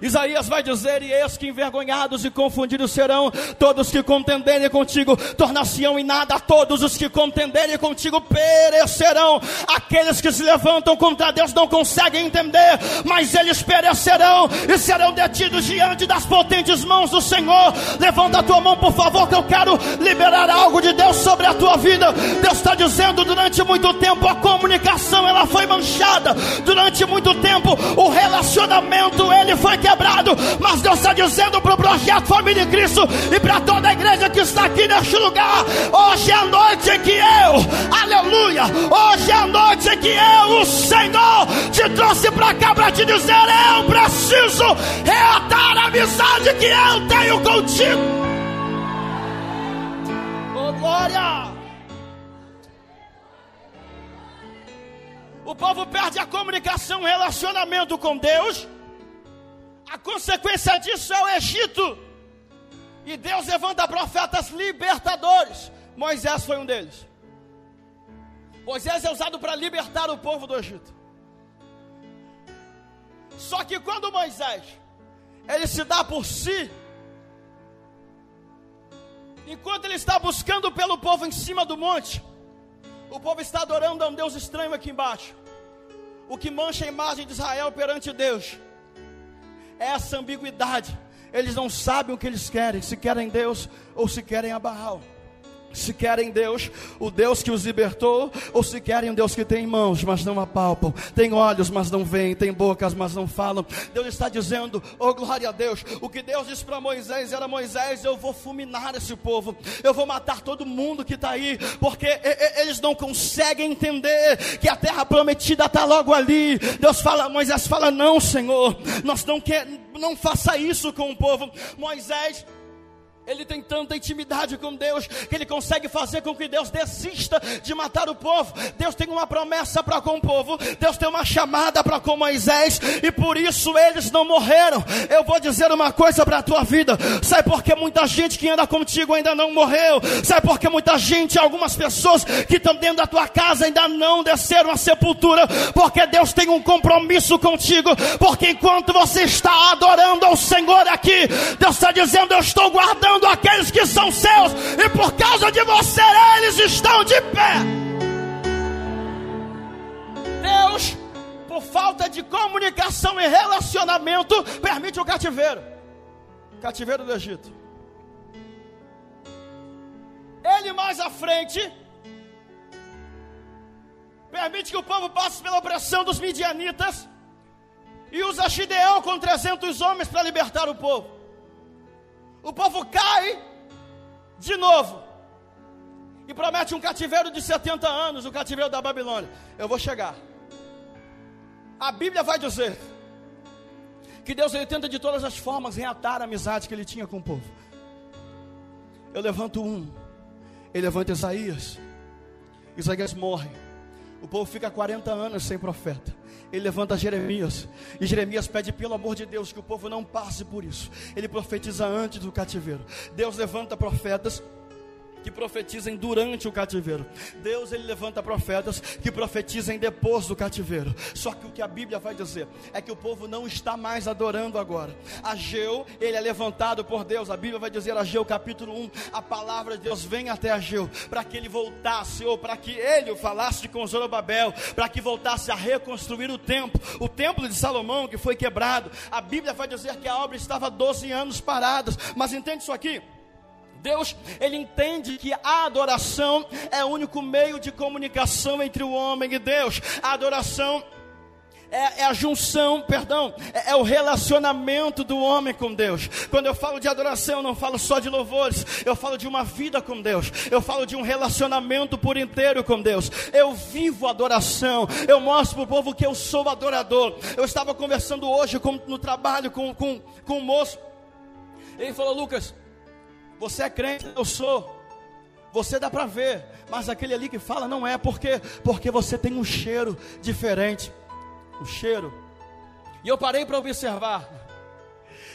Isaías vai dizer: E eis que envergonhados e confundidos serão todos que contenderem contigo, tornar-se-ão em nada todos os que contenderem contigo perecerão. Aqueles que se levantam contra Deus não conseguem entender, mas eles perecerão e serão detidos diante das potentes mãos do Senhor. Levanta a tua mão, por favor, que eu quero liberar algo de Deus sobre a tua vida. Deus está dizendo: durante muito tempo a comunicação ela foi manchada, durante muito tempo o relacionamento ele foi quebrado, mas Deus está dizendo para o projeto Família em Cristo e para toda a igreja que está aqui neste lugar: hoje é a noite em que eu, aleluia, hoje é a noite em que eu, o Senhor, te trouxe para cá para te dizer: eu preciso reatar a amizade que eu tenho contigo. Oh, glória! O povo perde a comunicação, o relacionamento com Deus a consequência disso é o Egito. E Deus levanta profetas libertadores. Moisés foi um deles. Moisés é usado para libertar o povo do Egito. Só que quando Moisés ele se dá por si, enquanto ele está buscando pelo povo em cima do monte, o povo está adorando a um Deus estranho aqui embaixo. O que mancha a imagem de Israel perante Deus essa ambiguidade. Eles não sabem o que eles querem, se querem Deus ou se querem a Baal se querem Deus, o Deus que os libertou, ou se querem um Deus que tem mãos, mas não apalpam, tem olhos, mas não veem, tem bocas, mas não falam. Deus está dizendo, oh glória a Deus, o que Deus disse para Moisés era: Moisés, eu vou fulminar esse povo, eu vou matar todo mundo que está aí, porque eles não conseguem entender que a terra prometida está logo ali. Deus fala, Moisés fala: Não, Senhor, nós não quer, não faça isso com o povo. Moisés ele tem tanta intimidade com Deus que ele consegue fazer com que Deus desista de matar o povo. Deus tem uma promessa para com o povo, Deus tem uma chamada para com Moisés e por isso eles não morreram. Eu vou dizer uma coisa para a tua vida: sabe por que muita gente que anda contigo ainda não morreu? Sabe por que muita gente, algumas pessoas que estão dentro da tua casa ainda não desceram à sepultura? Porque Deus tem um compromisso contigo. Porque enquanto você está adorando ao Senhor aqui, Deus está dizendo: Eu estou guardando guardando aqueles que são seus, e por causa de você eles estão de pé. Deus, por falta de comunicação e relacionamento, permite o cativeiro cativeiro do Egito. Ele mais à frente permite que o povo passe pela opressão dos midianitas e usa Gideão com 300 homens para libertar o povo o povo cai de novo e promete um cativeiro de 70 anos, o cativeiro da Babilônia. Eu vou chegar. A Bíblia vai dizer que Deus ele tenta de todas as formas reatar a amizade que ele tinha com o povo. Eu levanto um, ele levanta Isaías. Isaías morre. O povo fica 40 anos sem profeta. Ele levanta Jeremias. E Jeremias pede, pelo amor de Deus, que o povo não passe por isso. Ele profetiza antes do cativeiro. Deus levanta profetas que profetizem durante o cativeiro. Deus ele levanta profetas que profetizem depois do cativeiro. Só que o que a Bíblia vai dizer é que o povo não está mais adorando agora. Ageu, ele é levantado por Deus. A Bíblia vai dizer Ageu capítulo 1, a palavra de Deus vem até Ageu para que ele voltasse ou para que ele falasse com Zorobabel, para que voltasse a reconstruir o templo, o templo de Salomão que foi quebrado. A Bíblia vai dizer que a obra estava 12 anos parada, mas entende isso aqui? Deus, ele entende que a adoração é o único meio de comunicação entre o homem e Deus. A adoração é, é, a junção, perdão, é, é, o relacionamento do homem com Deus. Quando eu falo de adoração, eu não falo só de louvores, eu falo de uma vida com Deus, eu falo de um relacionamento por inteiro com Deus. Eu vivo adoração, eu mostro para o povo que eu sou adorador. Eu estava conversando hoje com, no trabalho com, com, com um moço, ele falou: Lucas, você é crente? Eu sou. Você dá para ver, mas aquele ali que fala não é, porque porque você tem um cheiro diferente, um cheiro. E eu parei para observar.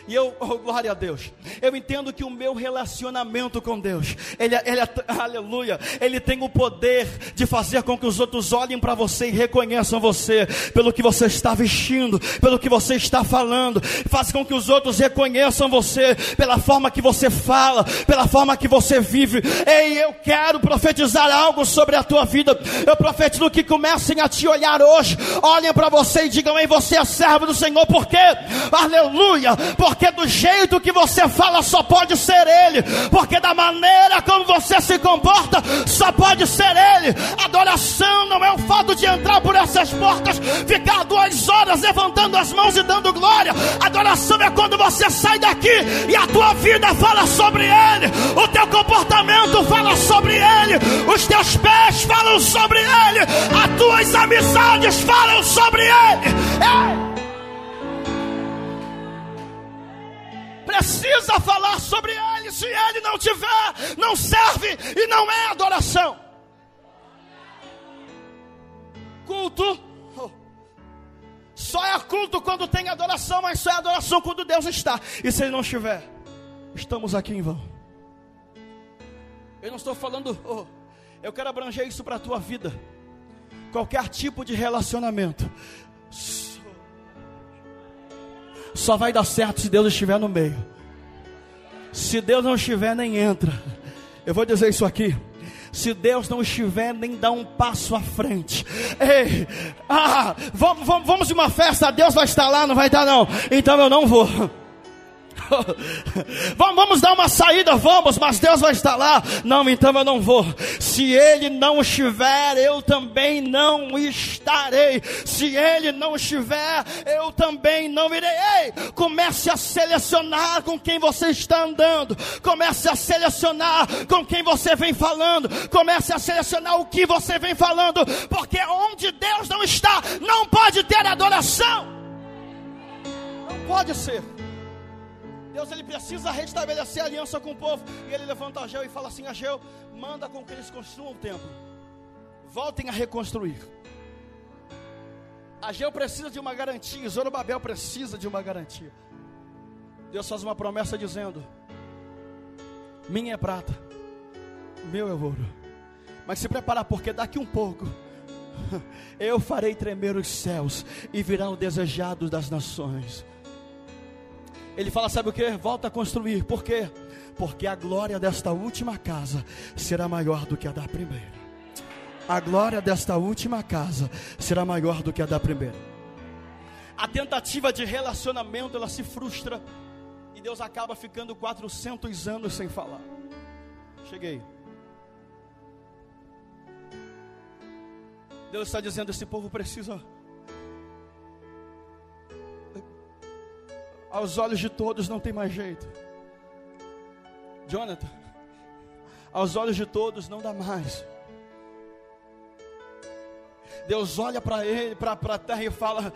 E eu, oh, glória a Deus, eu entendo que o meu relacionamento com Deus, ele, ele, aleluia, ele tem o poder de fazer com que os outros olhem para você e reconheçam você pelo que você está vestindo, pelo que você está falando, faz com que os outros reconheçam você pela forma que você fala, pela forma que você vive. Ei, eu quero profetizar algo sobre a tua vida. Eu profetizo que comecem a te olhar hoje, olhem para você e digam: Ei, você é servo do Senhor, por quê? Aleluia, por porque do jeito que você fala só pode ser Ele, porque da maneira como você se comporta só pode ser Ele. Adoração não é o fato de entrar por essas portas, ficar duas horas levantando as mãos e dando glória. Adoração é quando você sai daqui e a tua vida fala sobre Ele, o teu comportamento fala sobre Ele, os teus pés falam sobre Ele, as tuas amizades falam sobre Ele. É. precisa falar sobre ele. Se ele não tiver, não serve e não é adoração. Culto. Só é culto quando tem adoração, mas só é adoração quando Deus está. E se ele não estiver, estamos aqui em vão. Eu não estou falando, oh, eu quero abranger isso para a tua vida. Qualquer tipo de relacionamento só vai dar certo se Deus estiver no meio. Se Deus não estiver, nem entra. Eu vou dizer isso aqui. Se Deus não estiver, nem dá um passo à frente. Ei, ah, vamos, vamos, vamos uma festa, Deus vai estar lá, não vai dar não. Então eu não vou. vamos dar uma saída, vamos, mas Deus vai estar lá. Não, então eu não vou. Se Ele não estiver, eu também não estarei. Se Ele não estiver, eu também não irei. Ei, comece a selecionar com quem você está andando. Comece a selecionar com quem você vem falando. Comece a selecionar o que você vem falando. Porque onde Deus não está, não pode ter adoração. Não pode ser. Deus ele precisa restabelecer a aliança com o povo. E ele levanta Ageu e fala assim: Ageu, manda com que eles construam o templo. Voltem a reconstruir. Ageu precisa de uma garantia, Zorobabel precisa de uma garantia. Deus faz uma promessa dizendo: Minha é prata, meu é ouro. Mas se preparar, porque daqui um pouco eu farei tremer os céus e virá o desejado das nações. Ele fala: sabe o que? Volta a construir. Por quê? Porque a glória desta última casa será maior do que a da primeira. A glória desta última casa será maior do que a da primeira. A tentativa de relacionamento ela se frustra e Deus acaba ficando 400 anos sem falar. Cheguei. Deus está dizendo: esse povo precisa aos olhos de todos não tem mais jeito. Jonathan, aos olhos de todos não dá mais. Deus olha para ele, para a terra e fala: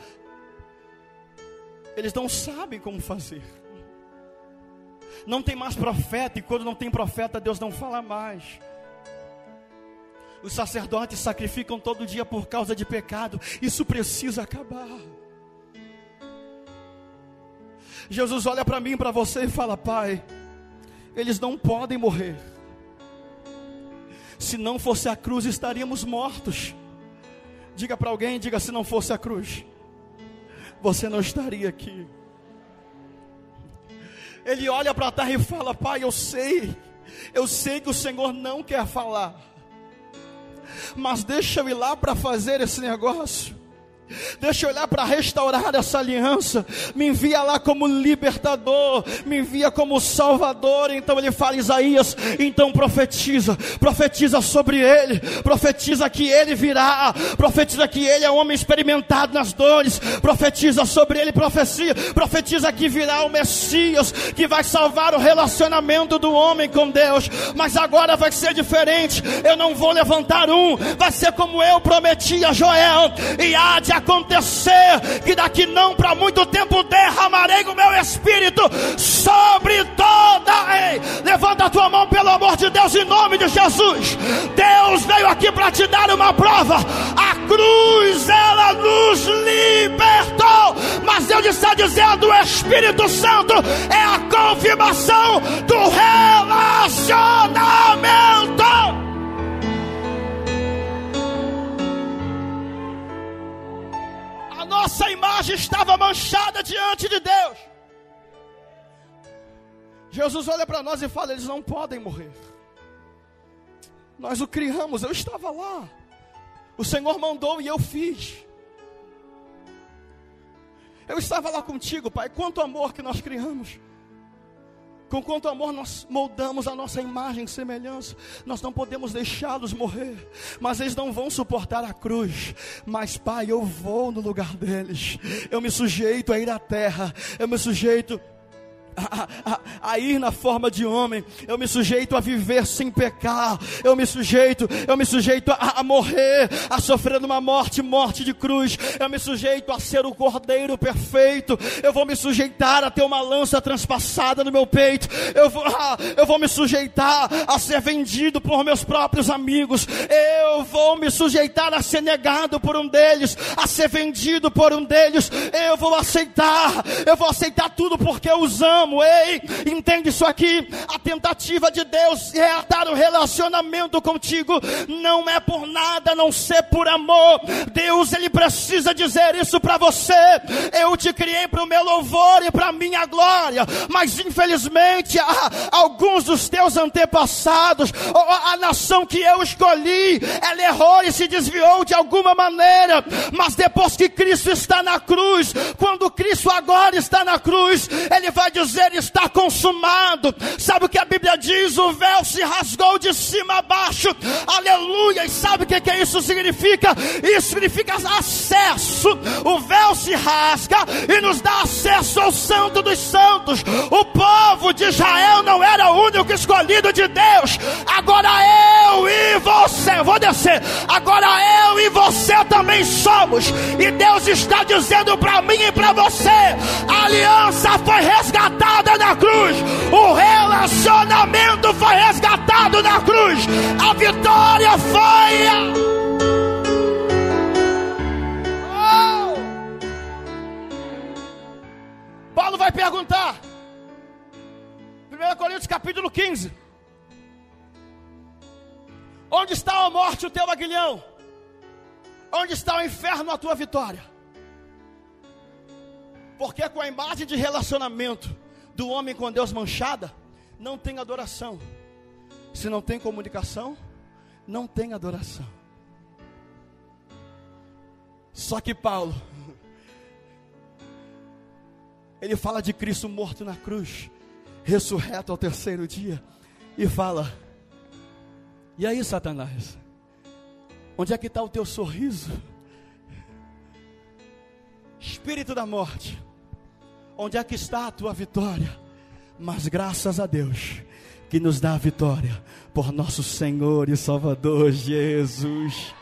eles não sabem como fazer. Não tem mais profeta, e quando não tem profeta, Deus não fala mais. Os sacerdotes sacrificam todo dia por causa de pecado. Isso precisa acabar. Jesus olha para mim para você e fala: Pai, eles não podem morrer. Se não fosse a cruz, estaríamos mortos. Diga para alguém, diga se não fosse a cruz, você não estaria aqui. Ele olha para a terra e fala: Pai, eu sei, eu sei que o Senhor não quer falar, mas deixa eu ir lá para fazer esse negócio. Deixa eu olhar para restaurar essa aliança. Me envia lá como libertador, me envia como salvador. Então ele fala, Isaías, então profetiza, profetiza sobre ele, profetiza que ele virá, profetiza que ele é um homem experimentado nas dores, profetiza sobre ele, profecia, profetiza que virá o Messias, que vai salvar o relacionamento do homem com Deus. Mas agora vai ser diferente. Eu não vou levantar um, vai ser como eu prometi a Joel, e há de acontecer que daqui não para muito tempo derramarei o meu espírito sobre toda. Ei, levanta a tua mão pelo amor de Deus em nome de Jesus. Deus veio aqui para te dar uma prova. A cruz ela nos libertou, mas Deus está dizendo: o Espírito Santo é a confirmação do relacionamento. Nossa imagem estava manchada diante de Deus. Jesus olha para nós e fala: eles não podem morrer. Nós o criamos, eu estava lá. O Senhor mandou e eu fiz. Eu estava lá contigo, Pai. Quanto amor que nós criamos. Com quanto amor nós moldamos a nossa imagem e semelhança, nós não podemos deixá-los morrer, mas eles não vão suportar a cruz. Mas, Pai, eu vou no lugar deles, eu me sujeito a ir à terra, eu me sujeito a, a, ir na forma de homem, eu me sujeito a viver sem pecar, eu me sujeito, eu me sujeito a, a morrer, a sofrer uma morte, morte de cruz, eu me sujeito a ser o cordeiro perfeito, eu vou me sujeitar a ter uma lança transpassada no meu peito, eu vou, ah, eu vou me sujeitar a ser vendido por meus próprios amigos, eu vou me sujeitar a ser negado por um deles, a ser vendido por um deles, eu vou aceitar, eu vou aceitar tudo porque eu os amo amo. Ei, entende isso aqui? A tentativa de Deus reatar o relacionamento contigo não é por nada, não ser por amor. Deus, Ele precisa dizer isso para você. Eu te criei para o meu louvor e para a minha glória, mas infelizmente alguns dos teus antepassados, a nação que eu escolhi, ela errou e se desviou de alguma maneira, mas depois que Cristo está na cruz, quando Cristo agora está na cruz, Ele vai dizer dizer está consumado. Sabe o que a Bíblia diz? O véu se rasgou de cima a baixo. Aleluia. E sabe o que, que isso significa? Isso significa acesso. O véu se rasga e nos dá acesso ao Santo dos Santos. O povo de Israel não era o único escolhido de Deus. Agora eu e você, vou descer. Agora eu e você também somos. E Deus está dizendo para mim e para você: a aliança foi resgatada resgatada na cruz, o relacionamento foi resgatado na cruz, a vitória foi. Oh! Paulo vai perguntar, 1 Coríntios capítulo 15: Onde está a morte, o teu aguilhão? Onde está o inferno, a tua vitória? Porque com a imagem de relacionamento do homem com Deus manchada, não tem adoração. Se não tem comunicação, não tem adoração. Só que Paulo, ele fala de Cristo morto na cruz, ressurreto ao terceiro dia, e fala: E aí, Satanás, onde é que está o teu sorriso? Espírito da morte, Onde é que está a tua vitória? Mas graças a Deus que nos dá a vitória por nosso Senhor e Salvador Jesus.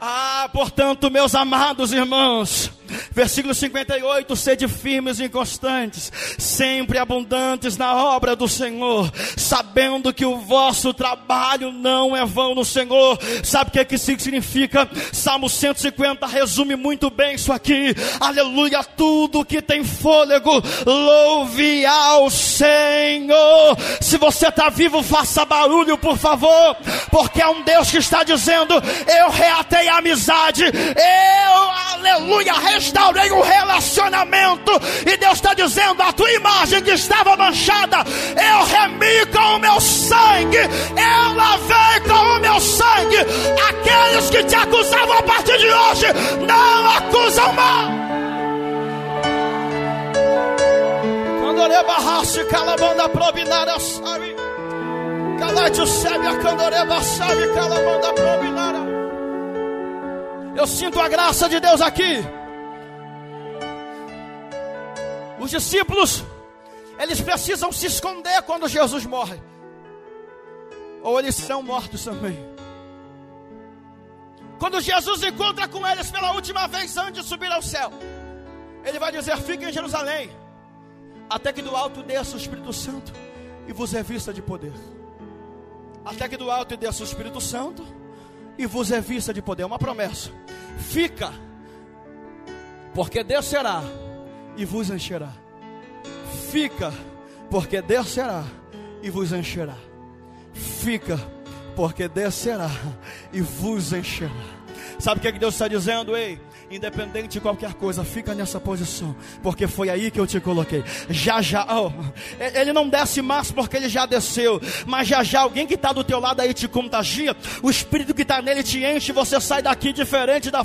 Ah, portanto, meus amados irmãos, Versículo 58: Sede firmes e inconstantes, sempre abundantes na obra do Senhor, sabendo que o vosso trabalho não é vão no Senhor. Sabe o que, que isso significa? Salmo 150 resume muito bem isso aqui. Aleluia, tudo que tem fôlego, louve ao Senhor. Se você está vivo, faça barulho, por favor, porque é um Deus que está dizendo: Eu reatei a amizade, eu, aleluia, restaurei o relacionamento. E Deus está dizendo: A tua imagem que estava manchada, eu remi com o meu sangue, eu lavei com o meu sangue. Aqueles que te acusavam a partir de hoje, não acusam mais. Quando barrasse calabanda probinara sabe. A candoreba sabe calabanda probinara. Eu sinto a graça de Deus aqui. Os discípulos, eles precisam se esconder quando Jesus morre. Ou eles serão mortos também. Quando Jesus encontra com eles pela última vez antes de subir ao céu, ele vai dizer: Fiquem em Jerusalém, até que do alto desça o Espírito Santo e vos é vista de poder. Até que do alto desça o Espírito Santo e vos é vista de poder. É uma promessa. Fica, porque descerá e vos encherá. Fica, porque descerá e vos encherá. Fica, porque descerá e vos encherá. Sabe o que, é que Deus está dizendo? Ei, independente de qualquer coisa, fica nessa posição, porque foi aí que eu te coloquei. Já já, oh, ele não desce mais porque ele já desceu, mas já já alguém que está do teu lado aí te contagia, o espírito que está nele te enche, você sai daqui diferente da.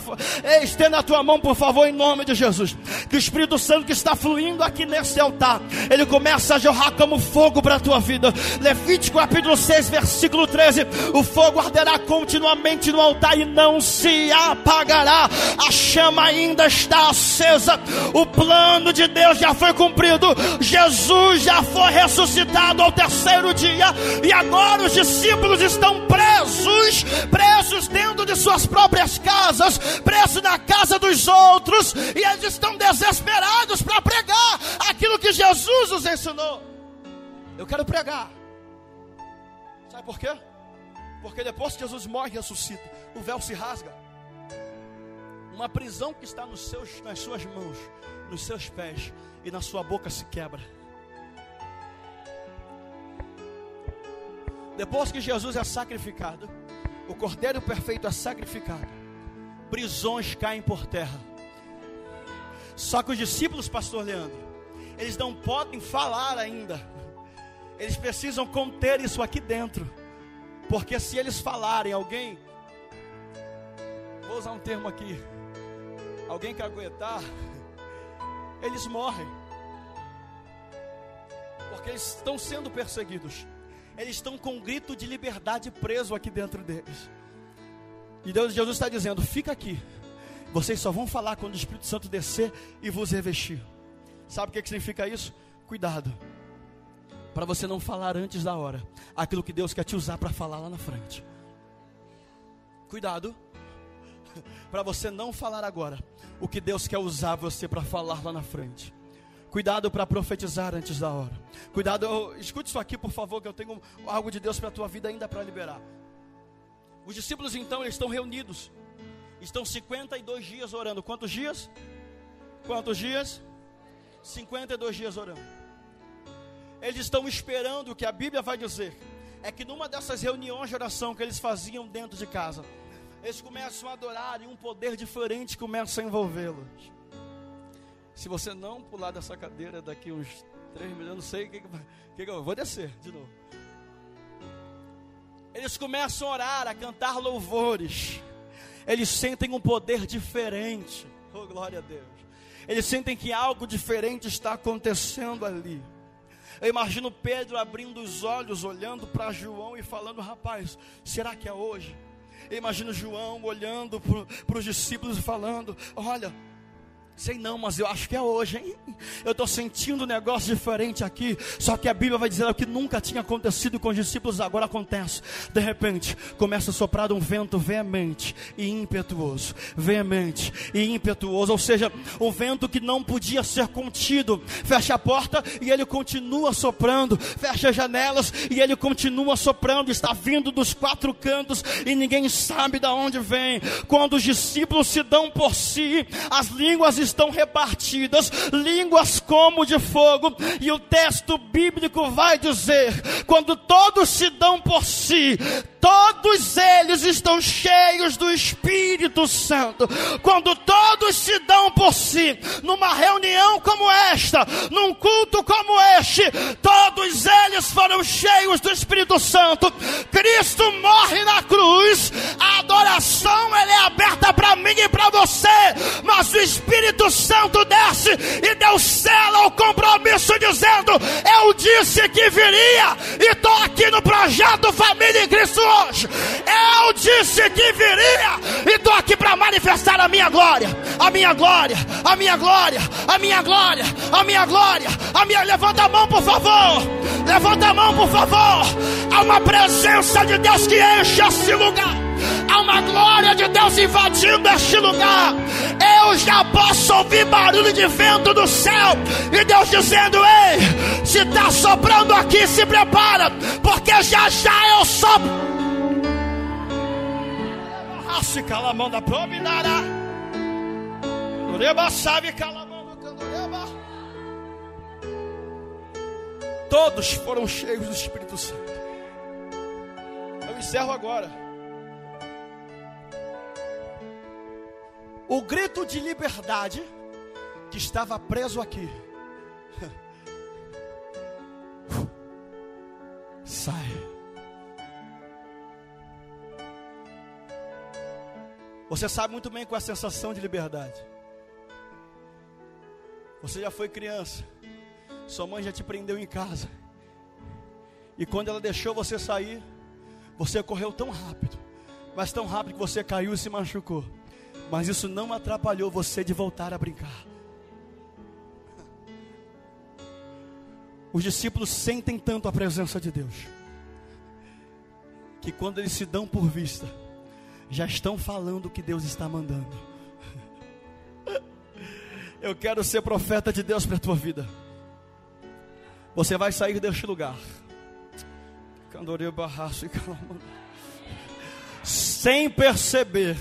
Estenda a tua mão, por favor, em nome de Jesus. Que o Espírito Santo que está fluindo aqui nesse altar, ele começa a jorrar como fogo para a tua vida. Levítico capítulo 6, versículo 13: o fogo arderá continuamente no altar e não se apagará. A chama ainda está acesa. O plano de Deus já foi cumprido. Jesus já foi ressuscitado ao terceiro dia. E agora os discípulos estão presos presos dentro de suas próprias casas, presos na casa dos outros. E eles estão desesperados para pregar aquilo que Jesus os ensinou. Eu quero pregar. Sabe por quê? Porque depois que Jesus morre e ressuscita, o véu se rasga. Uma prisão que está nos seus, nas suas mãos, nos seus pés e na sua boca se quebra. Depois que Jesus é sacrificado, o Cordeiro Perfeito é sacrificado, prisões caem por terra. Só que os discípulos, Pastor Leandro, eles não podem falar ainda, eles precisam conter isso aqui dentro, porque se eles falarem, alguém, vou usar um termo aqui, alguém que aguentar, eles morrem. Porque eles estão sendo perseguidos. Eles estão com um grito de liberdade preso aqui dentro deles. E Deus, Jesus está dizendo: fica aqui. Vocês só vão falar quando o Espírito Santo descer e vos revestir. Sabe o que, que significa isso? Cuidado. Para você não falar antes da hora aquilo que Deus quer te usar para falar lá na frente. Cuidado para você não falar agora o que Deus quer usar você para falar lá na frente. Cuidado para profetizar antes da hora. Cuidado, escute isso aqui, por favor, que eu tenho algo de Deus para a tua vida ainda para liberar. Os discípulos então eles estão reunidos. Estão 52 dias orando. Quantos dias? Quantos dias? 52 dias orando. Eles estão esperando o que a Bíblia vai dizer. É que numa dessas reuniões de oração que eles faziam dentro de casa, eles começam a adorar e um poder diferente começa a envolvê-los. Se você não pular dessa cadeira daqui uns três minutos, eu não sei o que, que, que eu vou descer de novo. Eles começam a orar, a cantar louvores. Eles sentem um poder diferente. Oh, glória a Deus. Eles sentem que algo diferente está acontecendo ali. Eu imagino Pedro abrindo os olhos, olhando para João e falando: Rapaz, será que é hoje? Eu imagino João olhando para os discípulos e falando: Olha, Sei não, mas eu acho que é hoje, hein? Eu estou sentindo um negócio diferente aqui. Só que a Bíblia vai dizer o que nunca tinha acontecido com os discípulos, agora acontece. De repente, começa a soprar um vento veemente e impetuoso. Veemente e impetuoso. Ou seja, um vento que não podia ser contido. Fecha a porta e ele continua soprando. Fecha as janelas e ele continua soprando. Está vindo dos quatro cantos e ninguém sabe de onde vem. Quando os discípulos se dão por si, as línguas estão repartidas, línguas como de fogo, e o texto bíblico vai dizer: quando todos se dão por si, todos eles estão cheios do Espírito Santo. Quando todos se dão por si, numa reunião como esta, num culto como este, todos eles foram cheios do Espírito Santo. Cristo morre na cruz, a adoração ela é aberta para mim e para você, mas o Espírito Santo desce e Deus sela o compromisso dizendo: Eu disse que viria e estou aqui no projeto Família em Cristo hoje. Eu disse que viria e estou aqui para manifestar a minha glória, a minha glória, a minha glória, a minha glória, a minha glória, a minha. Levanta a mão, por favor. Levanta a mão, por favor. Há uma presença de Deus que enche esse lugar. Há uma glória de Deus invadindo este lugar. Eu já posso ouvir barulho de vento do céu. E Deus dizendo: Ei, se está soprando aqui, se prepara, porque já já eu sopro. Se cala a mão da prominara. Ureba sabe cala a mão do candureba. Todos foram cheios do Espírito Santo. Eu encerro agora. O grito de liberdade que estava preso aqui. Sai. Você sabe muito bem qual é a sensação de liberdade. Você já foi criança. Sua mãe já te prendeu em casa. E quando ela deixou você sair, você correu tão rápido, mas tão rápido que você caiu e se machucou. Mas isso não atrapalhou você de voltar a brincar. Os discípulos sentem tanto a presença de Deus, que quando eles se dão por vista, já estão falando o que Deus está mandando. Eu quero ser profeta de Deus para a tua vida. Você vai sair deste lugar. Sem perceber.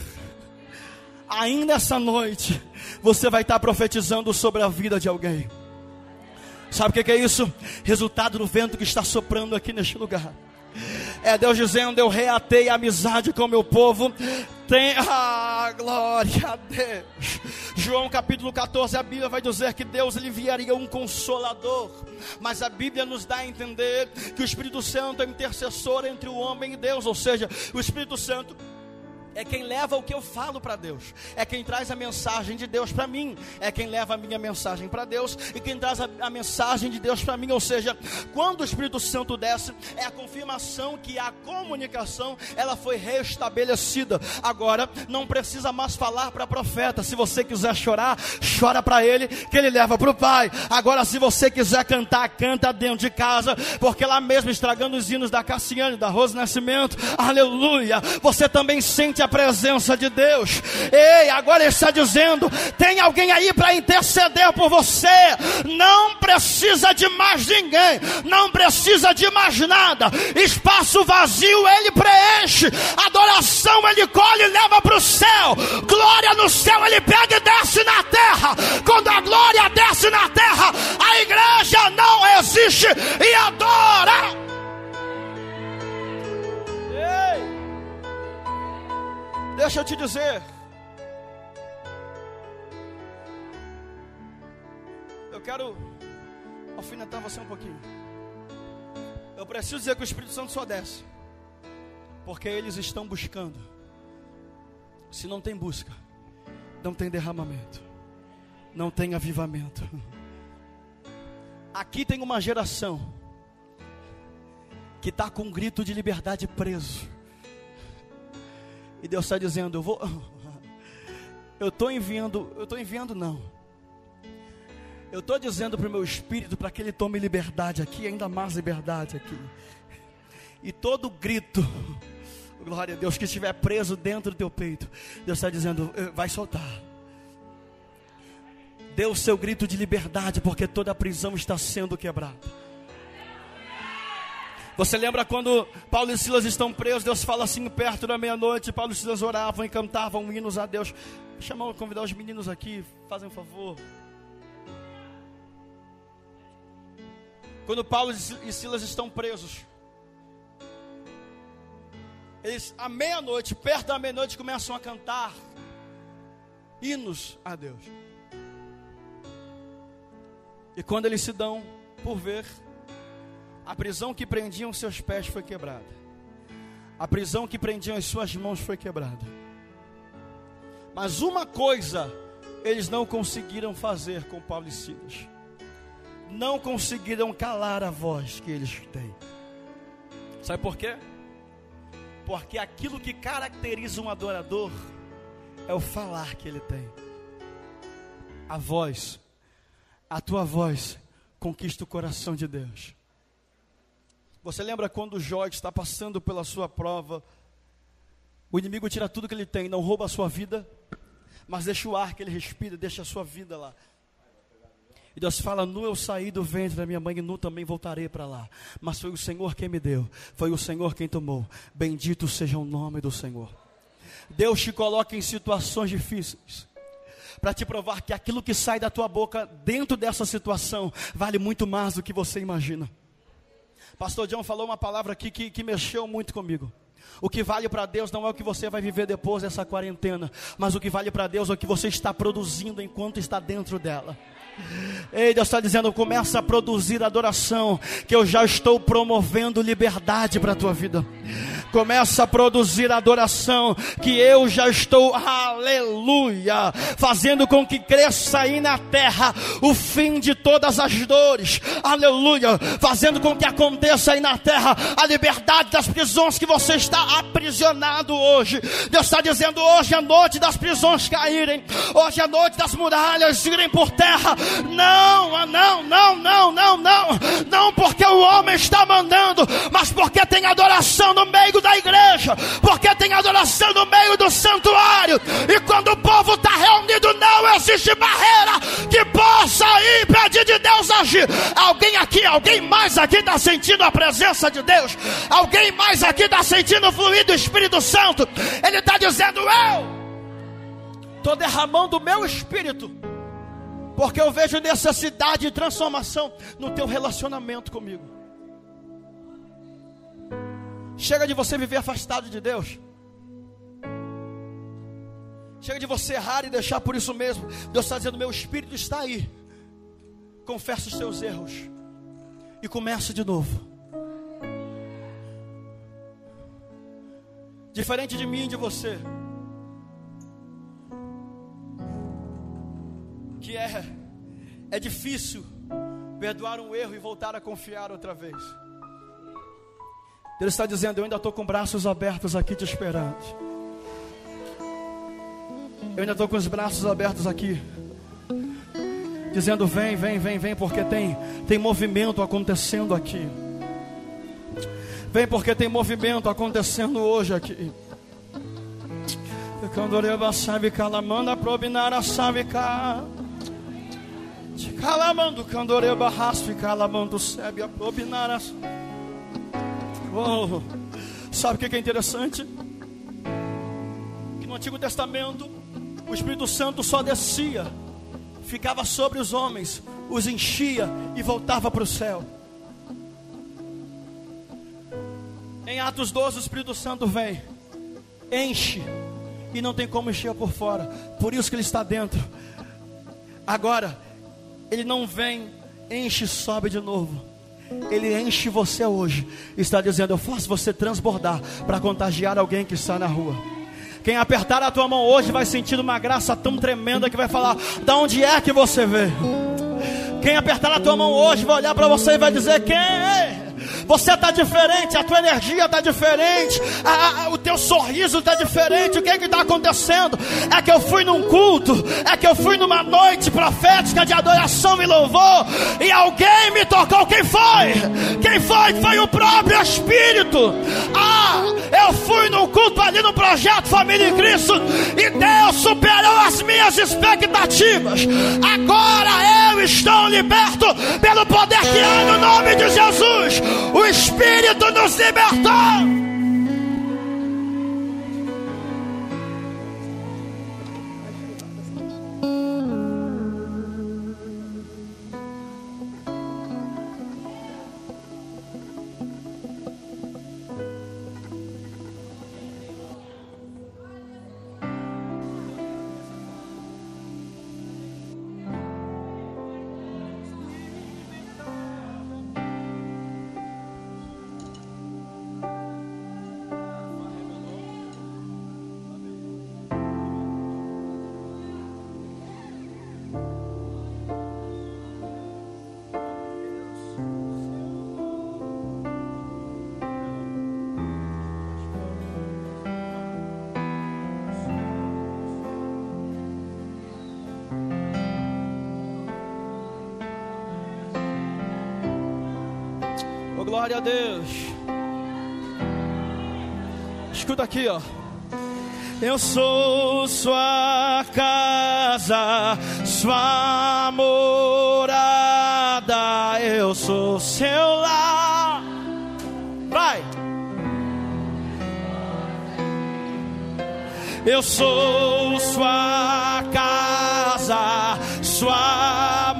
Ainda essa noite, você vai estar profetizando sobre a vida de alguém. Sabe o que é isso? Resultado do vento que está soprando aqui neste lugar. É Deus dizendo: Eu reatei a amizade com o meu povo. Tem ah, glória a Deus. João capítulo 14, a Bíblia vai dizer que Deus lhe enviaria um consolador. Mas a Bíblia nos dá a entender que o Espírito Santo é intercessor entre o homem e Deus, ou seja, o Espírito Santo é quem leva o que eu falo para Deus, é quem traz a mensagem de Deus para mim, é quem leva a minha mensagem para Deus e quem traz a, a mensagem de Deus para mim. Ou seja, quando o Espírito Santo desce, é a confirmação que a comunicação ela foi restabelecida. Agora não precisa mais falar para profeta. Se você quiser chorar, chora para ele, que ele leva para o Pai. Agora, se você quiser cantar, canta dentro de casa, porque lá mesmo estragando os hinos da Cassiane, da Rose Nascimento, aleluia. Você também sente a presença de Deus. Ei, agora ele está dizendo: tem alguém aí para interceder por você. Não precisa de mais ninguém, não precisa de mais nada. Espaço vazio ele preenche, adoração ele colhe e leva para o céu. Glória no céu ele pega e desce na terra. Quando a glória desce na terra, a igreja não existe e adora. Deixa eu te dizer. Eu quero alfinetar você um pouquinho. Eu preciso dizer que o Espírito Santo só desce. Porque eles estão buscando. Se não tem busca, não tem derramamento. Não tem avivamento. Aqui tem uma geração que está com um grito de liberdade preso. E Deus está dizendo: Eu vou. Eu estou enviando. Eu estou enviando, não. Eu estou dizendo para o meu espírito para que ele tome liberdade aqui, ainda mais liberdade aqui. E todo grito, glória a Deus, que estiver preso dentro do teu peito, Deus está dizendo, eh, vai soltar. Dê o seu grito de liberdade, porque toda a prisão está sendo quebrada. Você lembra quando Paulo e Silas estão presos? Deus fala assim perto da meia-noite. Paulo e Silas oravam e cantavam hinos a Deus. Chamar, convidar os meninos aqui, fazem um favor. Quando Paulo e Silas estão presos, eles à meia-noite, perto da meia-noite, começam a cantar hinos a Deus. E quando eles se dão por ver, a prisão que prendiam seus pés foi quebrada. A prisão que prendiam as suas mãos foi quebrada. Mas uma coisa eles não conseguiram fazer com Paulo e Silas. Não conseguiram calar a voz que eles têm. Sabe por quê? Porque aquilo que caracteriza um adorador é o falar que ele tem. A voz, a tua voz conquista o coração de Deus. Você lembra quando Jó está passando pela sua prova? O inimigo tira tudo que ele tem, não rouba a sua vida, mas deixa o ar que ele respira, deixa a sua vida lá. E Deus fala: Nu eu saí do ventre da minha mãe e nu também voltarei para lá. Mas foi o Senhor quem me deu, foi o Senhor quem tomou. Bendito seja o nome do Senhor. Deus te coloca em situações difíceis para te provar que aquilo que sai da tua boca dentro dessa situação vale muito mais do que você imagina. Pastor John falou uma palavra aqui que, que mexeu muito comigo. O que vale para Deus não é o que você vai viver depois dessa quarentena, mas o que vale para Deus é o que você está produzindo enquanto está dentro dela. Ei, Deus está dizendo: começa a produzir adoração, que eu já estou promovendo liberdade para a tua vida. Começa a produzir adoração, que eu já estou, aleluia, fazendo com que cresça aí na terra o fim de todas as dores, aleluia, fazendo com que aconteça aí na terra a liberdade das prisões que você está aprisionado hoje. Deus está dizendo: hoje é noite das prisões caírem, hoje é noite das muralhas irem por terra. Não, não, não, não, não, não, não, porque o homem está mandando, mas porque tem adoração no meio da igreja, porque tem adoração no meio do santuário, e quando o povo está reunido, não existe barreira que possa impedir de Deus agir. Alguém aqui, alguém mais aqui está sentindo a presença de Deus, alguém mais aqui está sentindo o fluir do Espírito Santo, ele está dizendo: Eu estou derramando o meu espírito porque eu vejo necessidade de transformação no teu relacionamento comigo. Chega de você viver afastado de Deus. Chega de você errar e deixar por isso mesmo. Deus está dizendo: meu espírito está aí. Confessa os seus erros e começa de novo. Diferente de mim e de você. que é é difícil perdoar um erro e voltar a confiar outra vez. Deus está dizendo: Eu ainda estou com braços abertos aqui te esperando. Eu ainda estou com os braços abertos aqui, dizendo: Vem, vem, vem, vem, porque tem, tem movimento acontecendo aqui. Vem, porque tem movimento acontecendo hoje aqui. Candoreba sabe calamanda probinara sabe cá. Calamando candoreba raspe, calamando sebe, aprobinaras. Oh, sabe o que é interessante? Que no Antigo Testamento o Espírito Santo só descia, ficava sobre os homens, os enchia e voltava para o céu. Em Atos 12, o Espírito Santo vem, enche, e não tem como encher por fora, por isso que ele está dentro. Agora, ele não vem, enche e sobe de novo. Ele enche você hoje. Está dizendo: Eu faço você transbordar para contagiar alguém que está na rua. Quem apertar a tua mão hoje vai sentir uma graça tão tremenda que vai falar: Da onde é que você veio? Quem apertar a tua mão hoje vai olhar para você e vai dizer: Quem é? Você está diferente, a tua energia está diferente, a, a, o teu sorriso está diferente. O que é que está acontecendo? É que eu fui num culto, é que eu fui numa noite profética de adoração e louvor, e alguém me tocou. Quem foi? Quem foi? Foi o próprio Espírito. Ah, eu fui num culto ali no projeto Família em Cristo, e Deus superou as minhas expectativas. Agora eu estou liberto pelo poder que há no nome de Jesus. O Espírito nos libertou. Aqui, ó. Eu sou sua casa, sua morada. Eu sou seu lar. Vai. Eu sou sua casa, sua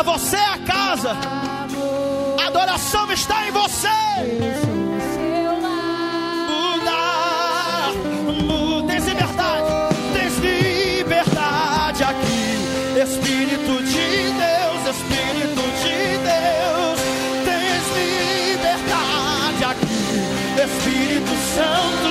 terra, você é a casa. Adoração está em você. Muda, muda. Tens liberdade, tens liberdade aqui. Espírito de Deus, Espírito de Deus. Tens liberdade aqui. Espírito Santo.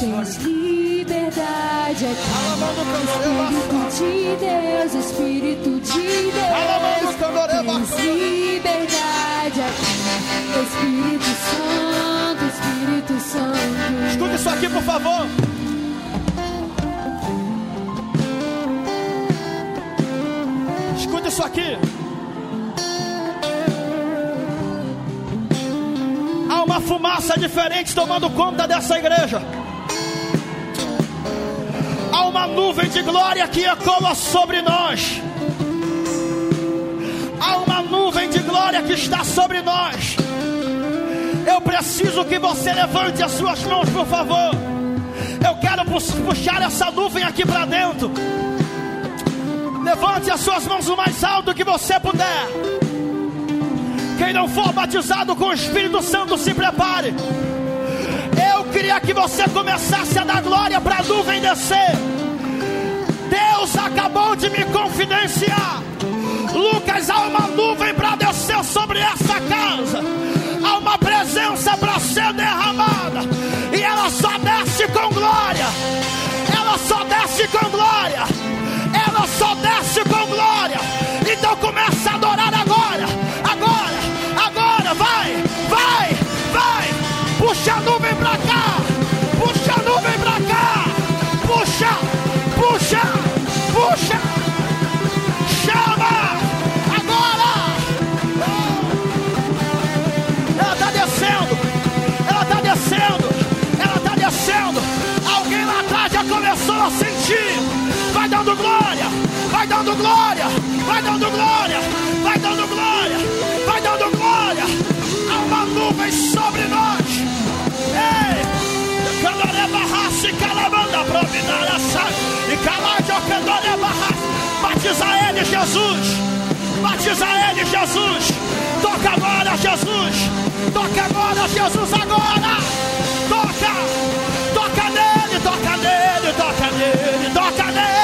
Tens liberdade aqui. Espírito de Deus, Espírito de Deus, tens liberdade aqui. Espírito Santo, Espírito Santo. Escuta isso aqui, por favor. Escuta isso aqui. Há uma fumaça diferente tomando conta dessa igreja. Uma nuvem de glória que ecoa sobre nós. Há uma nuvem de glória que está sobre nós. Eu preciso que você levante as suas mãos, por favor. Eu quero pu- puxar essa nuvem aqui para dentro. Levante as suas mãos o mais alto que você puder. Quem não for batizado com o Espírito Santo, se prepare. Eu queria que você começasse a dar glória para a nuvem descer. Deus acabou de me confidenciar. Lucas, há uma nuvem para descer sobre essa casa. Há uma presença para ser derramada. E ela só desce com glória. Ela só desce com glória. Ela só desce com glória. Então começa Vai dando glória! Vai dando glória! Vai dando glória! Vai dando glória! Há uma nuvem sobre nós! Ei! Candoré barraça calamanda providara e calajo candoré barraça Batiza ele, Jesus! Batiza ele, Jesus! Toca agora, Jesus! Toca agora, Jesus, agora! Toca! Toca nele, toca nele, toca nele, toca nele!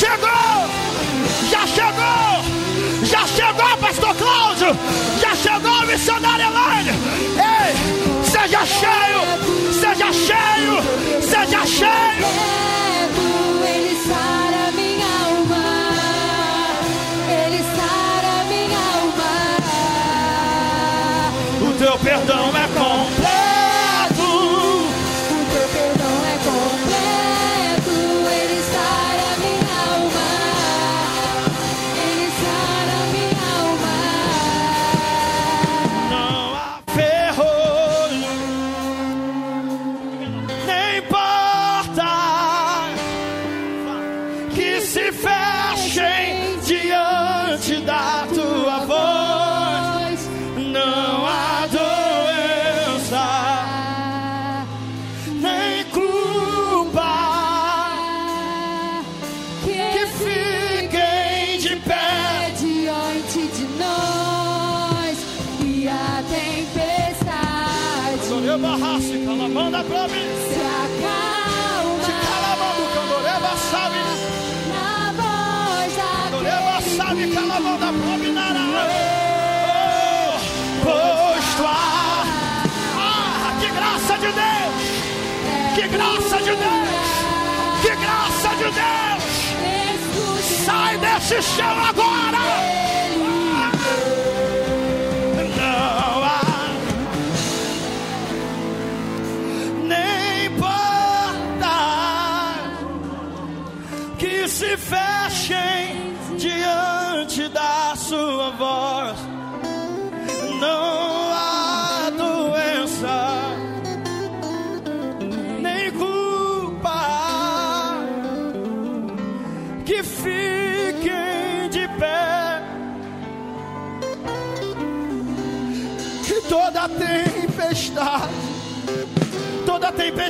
Chegou! Já chegou! Já chegou, pastor Cláudio! Já chegou, missionário Elaine! Ei! Seja cheio! Seja cheio! Seja cheio! Ele sara minha barrasse, calamanda pra mim. Se acalma. Se calamando, candoreba sabe. Na voz da Candoreba sabe, calamanda pra mim, nará. Posto a. Ah, que graça de Deus. Que graça de Deus. Que graça de Deus. Sai desse chão agora.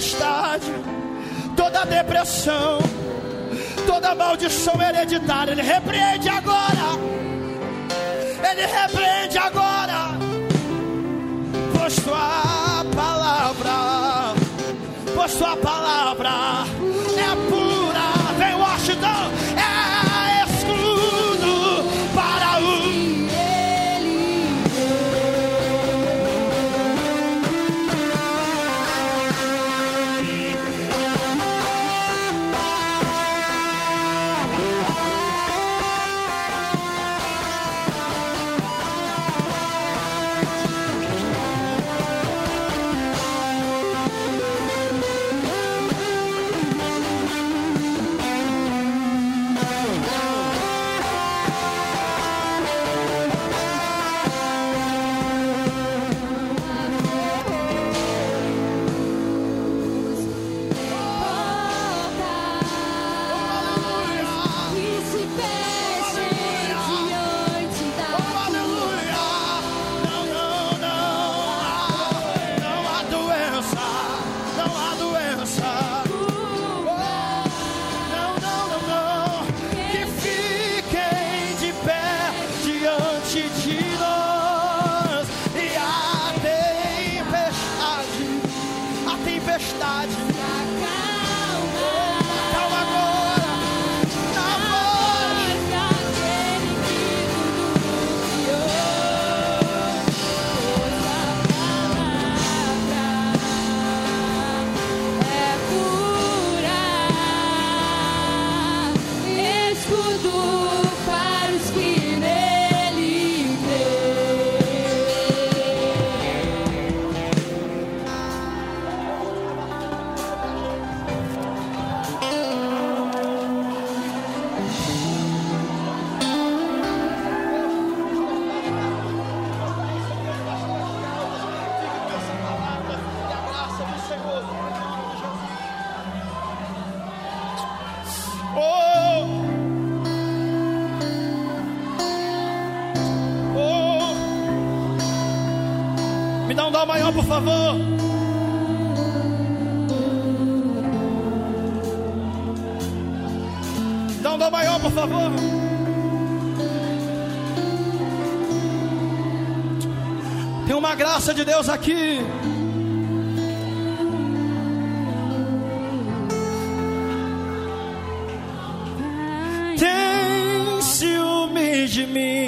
tempestade, toda depressão, toda maldição hereditária. Ele repreende agora. Ele repreende agora. Pois tua palavra, pois tua palavra Tem uma graça de Deus aqui. Tem ciúme de mim.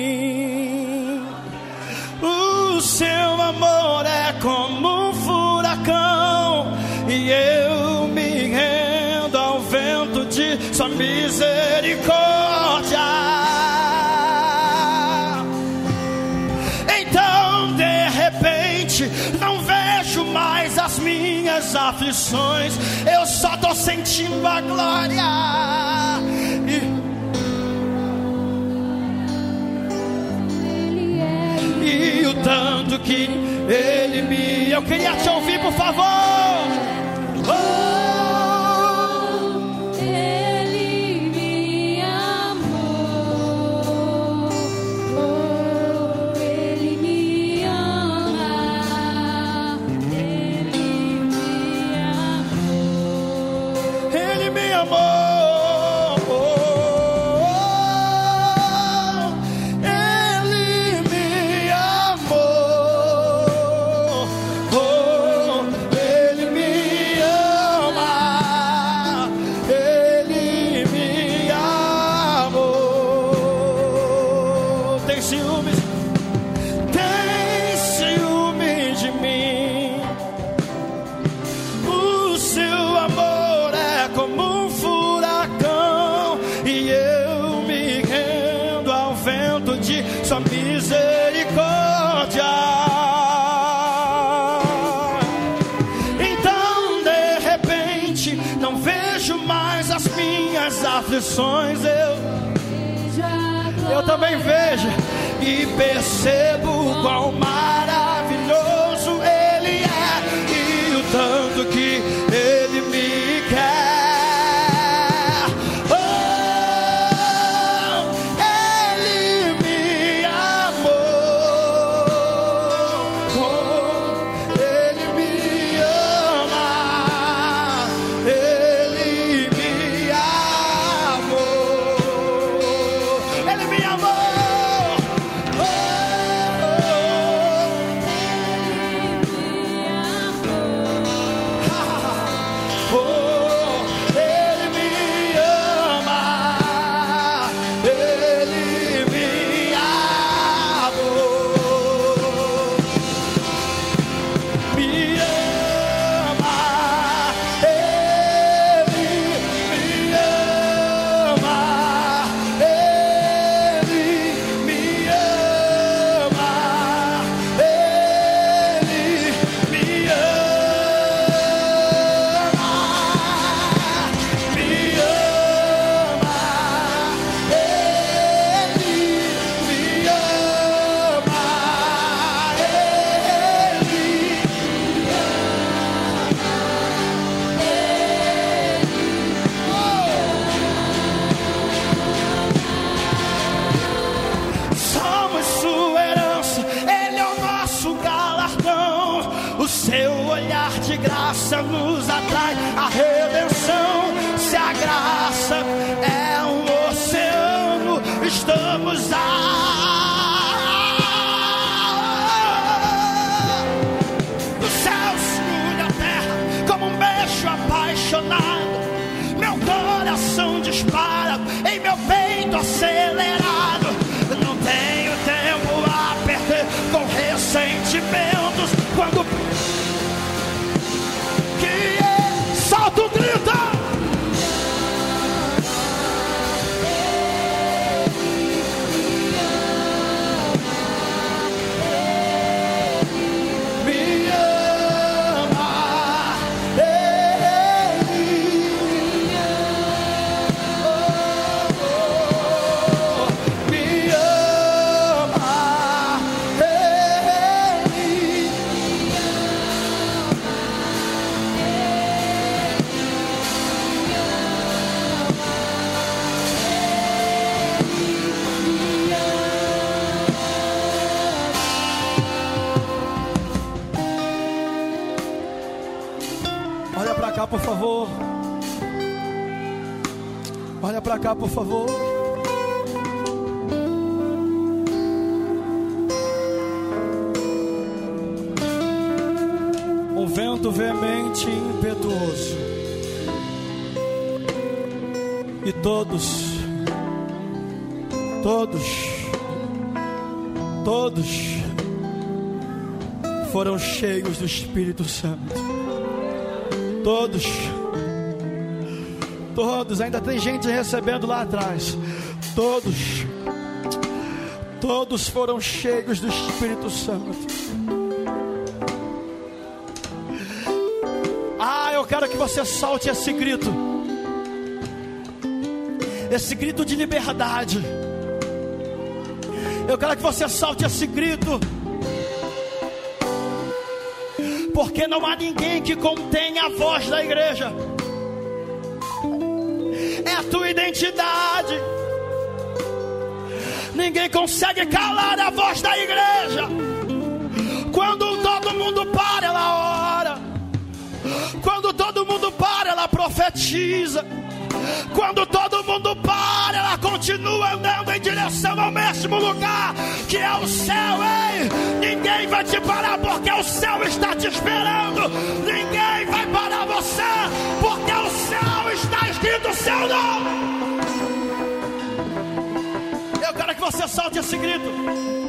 eu só estou sentindo a glória. E, e o tanto que Ele me. Eu queria te ouvir, por favor. Também vejo e percebo quão maravilhoso peito acelerado. Por favor. Olha pra cá, por favor. um vento veemente e impetuoso. E todos, todos, todos foram cheios do Espírito Santo. Todos, todos, ainda tem gente recebendo lá atrás. Todos, todos foram cheios do Espírito Santo. Ah, eu quero que você solte esse grito. Esse grito de liberdade. Eu quero que você solte esse grito. Porque não há ninguém que contenha a voz da igreja. É a tua identidade. Ninguém consegue calar a voz da igreja. Quando todo mundo para, ela ora. Quando todo mundo para, ela profetiza. Quando todo mundo para, ela continua andando em direção ao mesmo lugar que é o céu, ei! Ninguém vai te parar porque o céu está te esperando. Ninguém vai parar você porque o céu está escrito seu nome. Eu quero que você solte esse grito.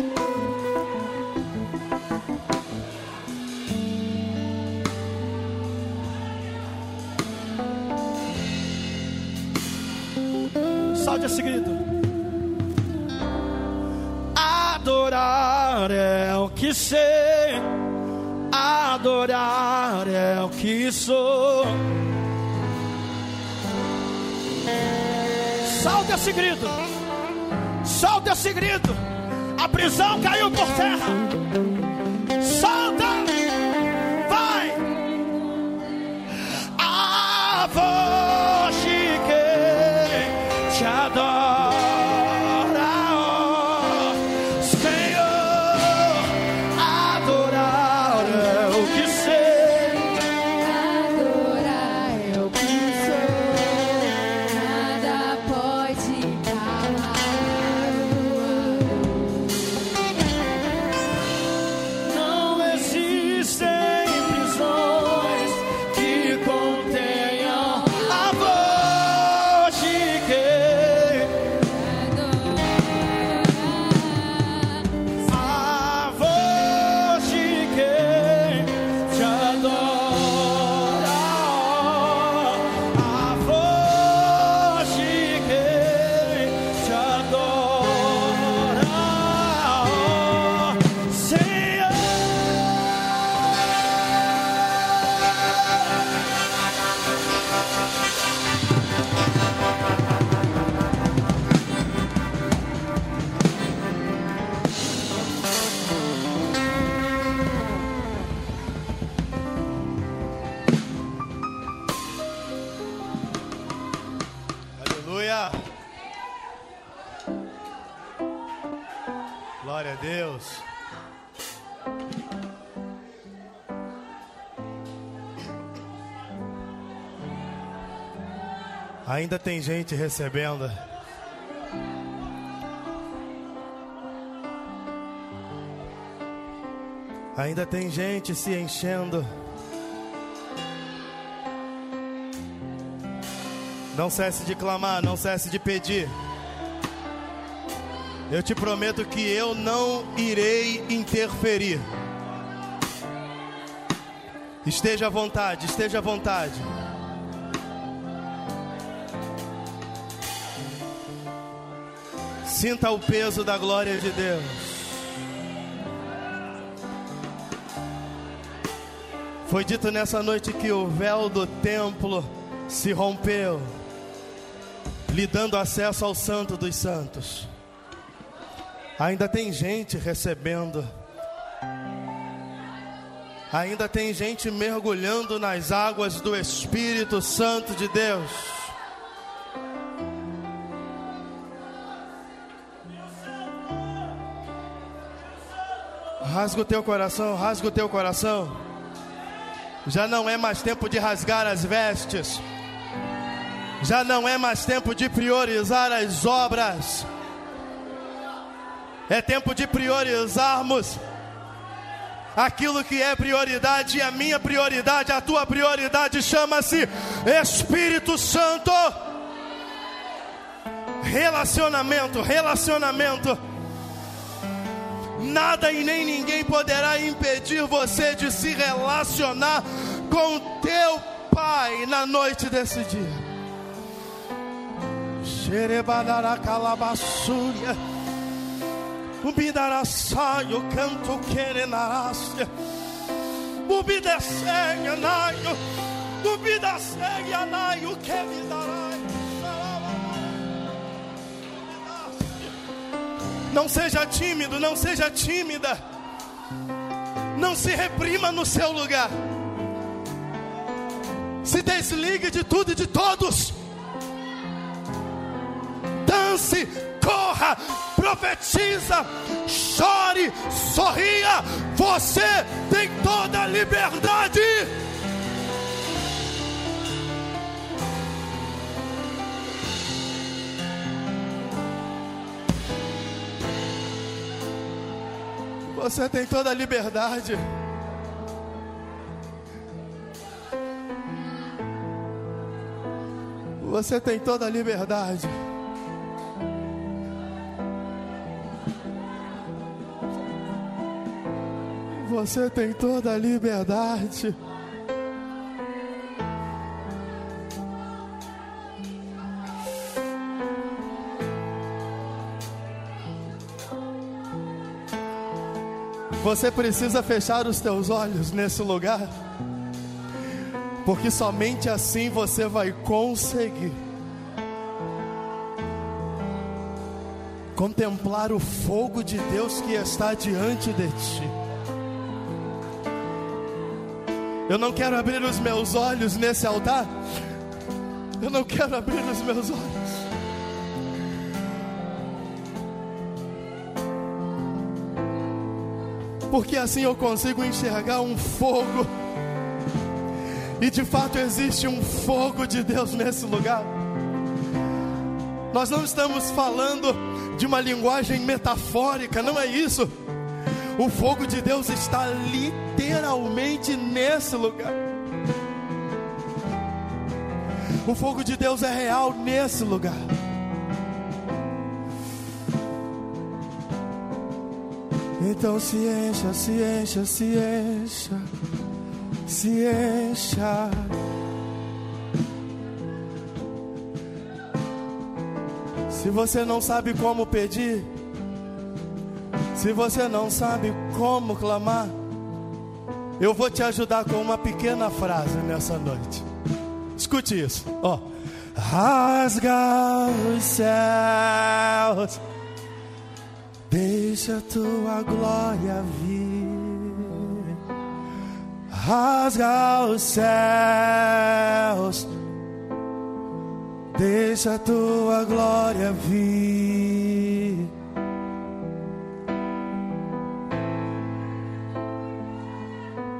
Solte esse grito. Adorar é o que sei, adorar é o que sou. Solta esse grito. Solta esse grito. A prisão caiu por terra. Solta. Ainda tem gente recebendo. Ainda tem gente se enchendo. Não cesse de clamar, não cesse de pedir. Eu te prometo que eu não irei interferir. Esteja à vontade, esteja à vontade. Sinta o peso da glória de Deus. Foi dito nessa noite que o véu do templo se rompeu, lhe dando acesso ao Santo dos Santos. Ainda tem gente recebendo, ainda tem gente mergulhando nas águas do Espírito Santo de Deus. Rasga o teu coração, rasga o teu coração. Já não é mais tempo de rasgar as vestes. Já não é mais tempo de priorizar as obras. É tempo de priorizarmos aquilo que é prioridade, e a minha prioridade, a tua prioridade chama-se Espírito Santo. Relacionamento, relacionamento. Nada e nem ninguém poderá impedir você de se relacionar com teu Pai na noite desse dia. Xerebarara calabaçúria. Ubidaraçaio, canto querenarácia. Ubidecenha, naio. Ubidecenha, naio, que me Não seja tímido, não seja tímida. Não se reprima no seu lugar. Se desligue de tudo e de todos. Dance, corra, profetiza, chore, sorria. Você tem toda a liberdade. Você tem toda a liberdade. Você tem toda a liberdade. Você tem toda a liberdade. Você precisa fechar os teus olhos nesse lugar, porque somente assim você vai conseguir contemplar o fogo de Deus que está diante de ti. Eu não quero abrir os meus olhos nesse altar. Eu não quero abrir os meus olhos. Porque assim eu consigo enxergar um fogo. E de fato existe um fogo de Deus nesse lugar. Nós não estamos falando de uma linguagem metafórica, não é isso. O fogo de Deus está literalmente nesse lugar. O fogo de Deus é real nesse lugar. Então se encha, se encha, se encha, se encha. Se você não sabe como pedir, se você não sabe como clamar, eu vou te ajudar com uma pequena frase nessa noite. Escute isso, ó. Rasga os céus, deixa tua glória vir. Rasga os céus, deixa tua glória vir.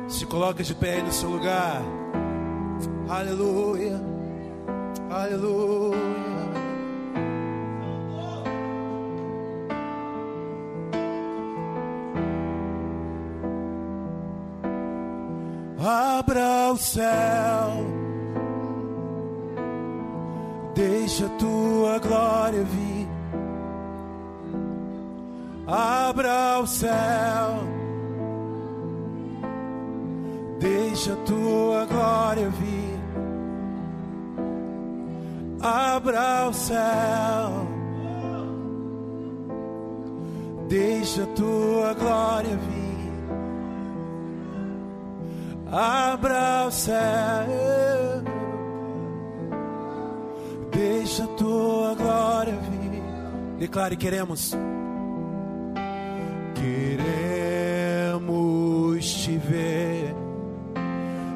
Se coloca de pé no seu lugar. Aleluia. Aleluia. Abra o céu. Deixa tua glória vir. Abra o céu. Deixa tua glória vir. Abra o céu. Deixa tua glória vir. Abra o céu. Deixa tua glória vir. Declare: queremos. Queremos te ver.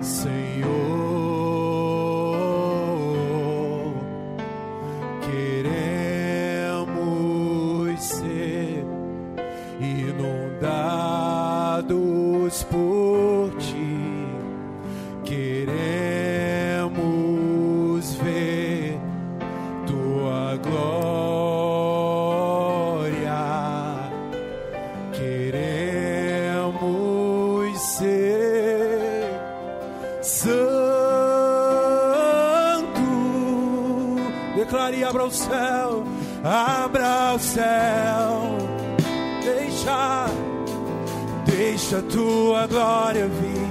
Senhor, queremos ser inundados por abra o céu, deixa, deixa tua glória vir.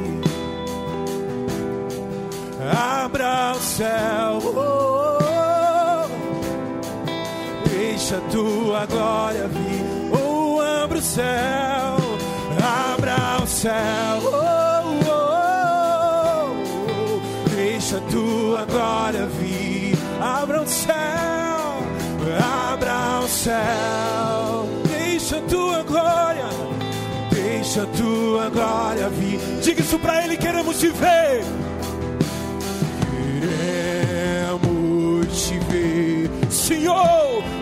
Abra o céu, oh, oh, oh. deixa tua glória vir. Oh, abra o céu, abra o céu. Oh, oh, oh. Deixa tua glória vir. Céu. Deixa tua glória, deixa tua glória vir. Diga isso pra ele, queremos te ver. Queremos te ver, Senhor.